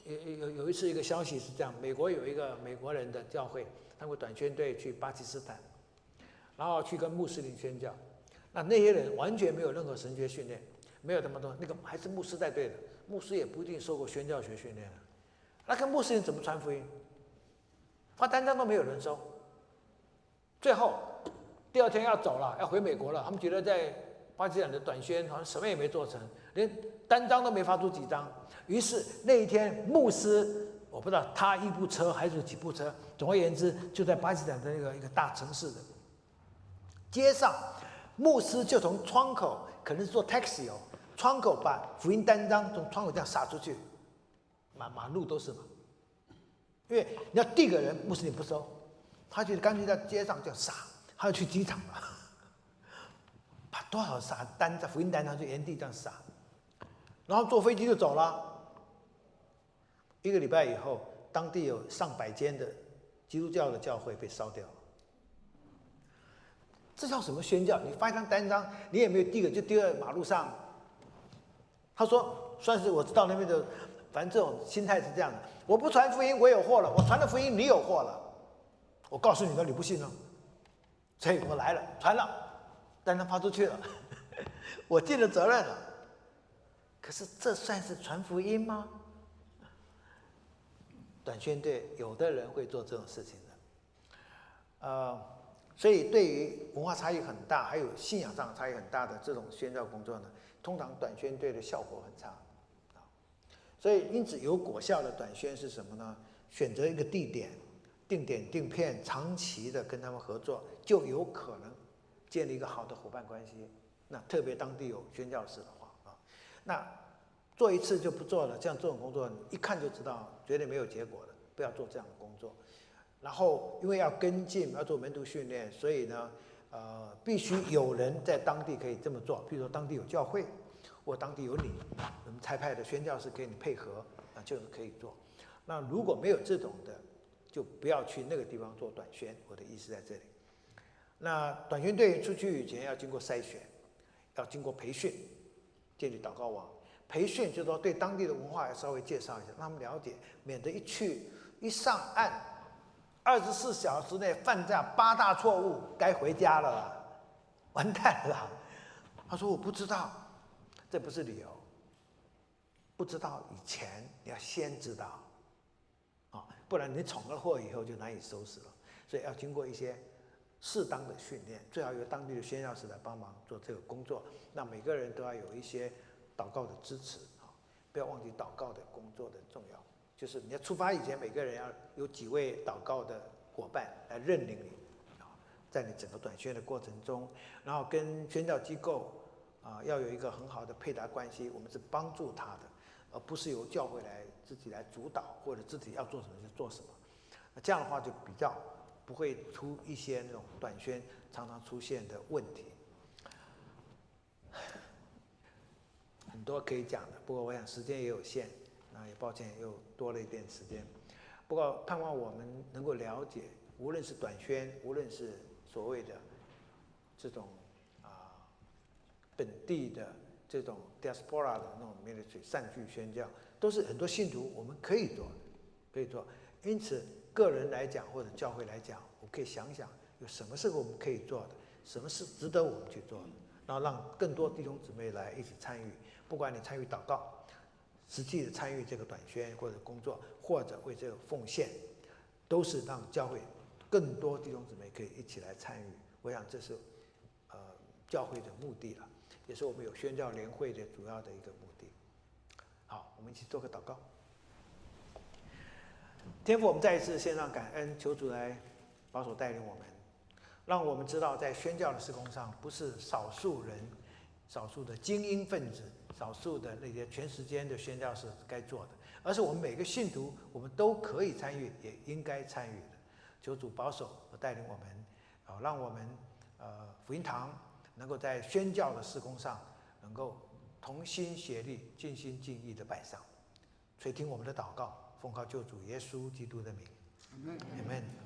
有有有一次，一个消息是这样：美国有一个美国人的教会，他们短宣队去巴基斯坦，然后去跟穆斯林宣教。那那些人完全没有任何神学训练，没有那么多，那个还是牧师带队的，牧师也不一定受过宣教学训练那跟穆斯林怎么传福音？发单张都没有人收。最后第二天要走了，要回美国了，他们觉得在巴基斯坦的短宣好像什么也没做成，连单张都没发出几张。于是那一天，牧师我不知道他一部车还是几部车，总而言之，就在巴基斯坦的那个一个大城市的街上，牧师就从窗口，可能是坐 taxi 哦，窗口把福音单张从窗口这样撒出去，马马路都是嘛。因为你要递给人，牧师你不收，他就干脆在街上就撒，他要去机场了，把多少撒单在福音单上就原地这样撒，然后坐飞机就走了。一个礼拜以后，当地有上百间的基督教的教会被烧掉了。这叫什么宣教？你发一张单张，你也没有递给，就丢在马路上。他说：“算是我知道那边的，反正这种心态是这样的。我不传福音，我有祸了；我传了福音，你有祸了。我告诉你的，你不信呢？所以我来了，传了，单张发出去了，我尽了责任了。可是这算是传福音吗？”短宣队有的人会做这种事情的，呃，所以对于文化差异很大，还有信仰上差异很大的这种宣教工作呢，通常短宣队的效果很差，所以因此有果效的短宣是什么呢？选择一个地点，定点定片，长期的跟他们合作，就有可能建立一个好的伙伴关系。那特别当地有宣教士的话啊，那。做一次就不做了，像这种工作一看就知道绝对没有结果的，不要做这样的工作。然后因为要跟进，要做门徒训练，所以呢，呃，必须有人在当地可以这么做。比如说当地有教会，或当地有你，我们差派的宣教士给你配合，啊，就是可以做。那如果没有这种的，就不要去那个地方做短宣。我的意思在这里。那短宣队出去以前要经过筛选，要经过培训，建立祷告网。培训就是说对当地的文化要稍微介绍一下，让他们了解，免得一去一上岸，二十四小时内犯这样八大错误，该回家了，完蛋了。他说我不知道，这不是理由。不知道以前你要先知道，啊，不然你闯了祸以后就难以收拾了。所以要经过一些适当的训练，最好由当地的宣教士来帮忙做这个工作。那每个人都要有一些。祷告的支持啊，不要忘记祷告的工作的重要。就是你要出发以前，每个人要有几位祷告的伙伴来认领你，啊，在你整个短宣的过程中，然后跟宣教机构啊要有一个很好的配搭关系，我们是帮助他的，而不是由教会来自己来主导或者自己要做什么就做什么。那这样的话就比较不会出一些那种短宣常常出现的问题。很多可以讲的，不过我想时间也有限，那也抱歉又多了一点时间。不过盼望我们能够了解，无论是短宣，无论是所谓的这种本地的这种 diaspora 的那种 ministry 善聚宣教，都是很多信徒我们可以做的，可以做。因此，个人来讲或者教会来讲，我可以想想有什么是我们可以做的，什么是值得我们去做的，然后让更多弟兄姊妹来一起参与。不管你参与祷告，实际的参与这个短宣或者工作，或者为这个奉献，都是让教会更多弟兄姊妹可以一起来参与。我想这是呃教会的目的了，也是我们有宣教联会的主要的一个目的。好，我们一起做个祷告。天父，我们再一次献上感恩，求主来保守带领我们，让我们知道在宣教的施工上，不是少数人、少数的精英分子。少数的那些全时间的宣教是该做的，而是我们每个信徒，我们都可以参与，也应该参与的。求主保守和带领我们，啊，让我们呃福音堂能够在宣教的施工上，能够同心协力、尽心尽意的摆上。垂听我们的祷告，奉靠救主耶稣基督的名，阿门。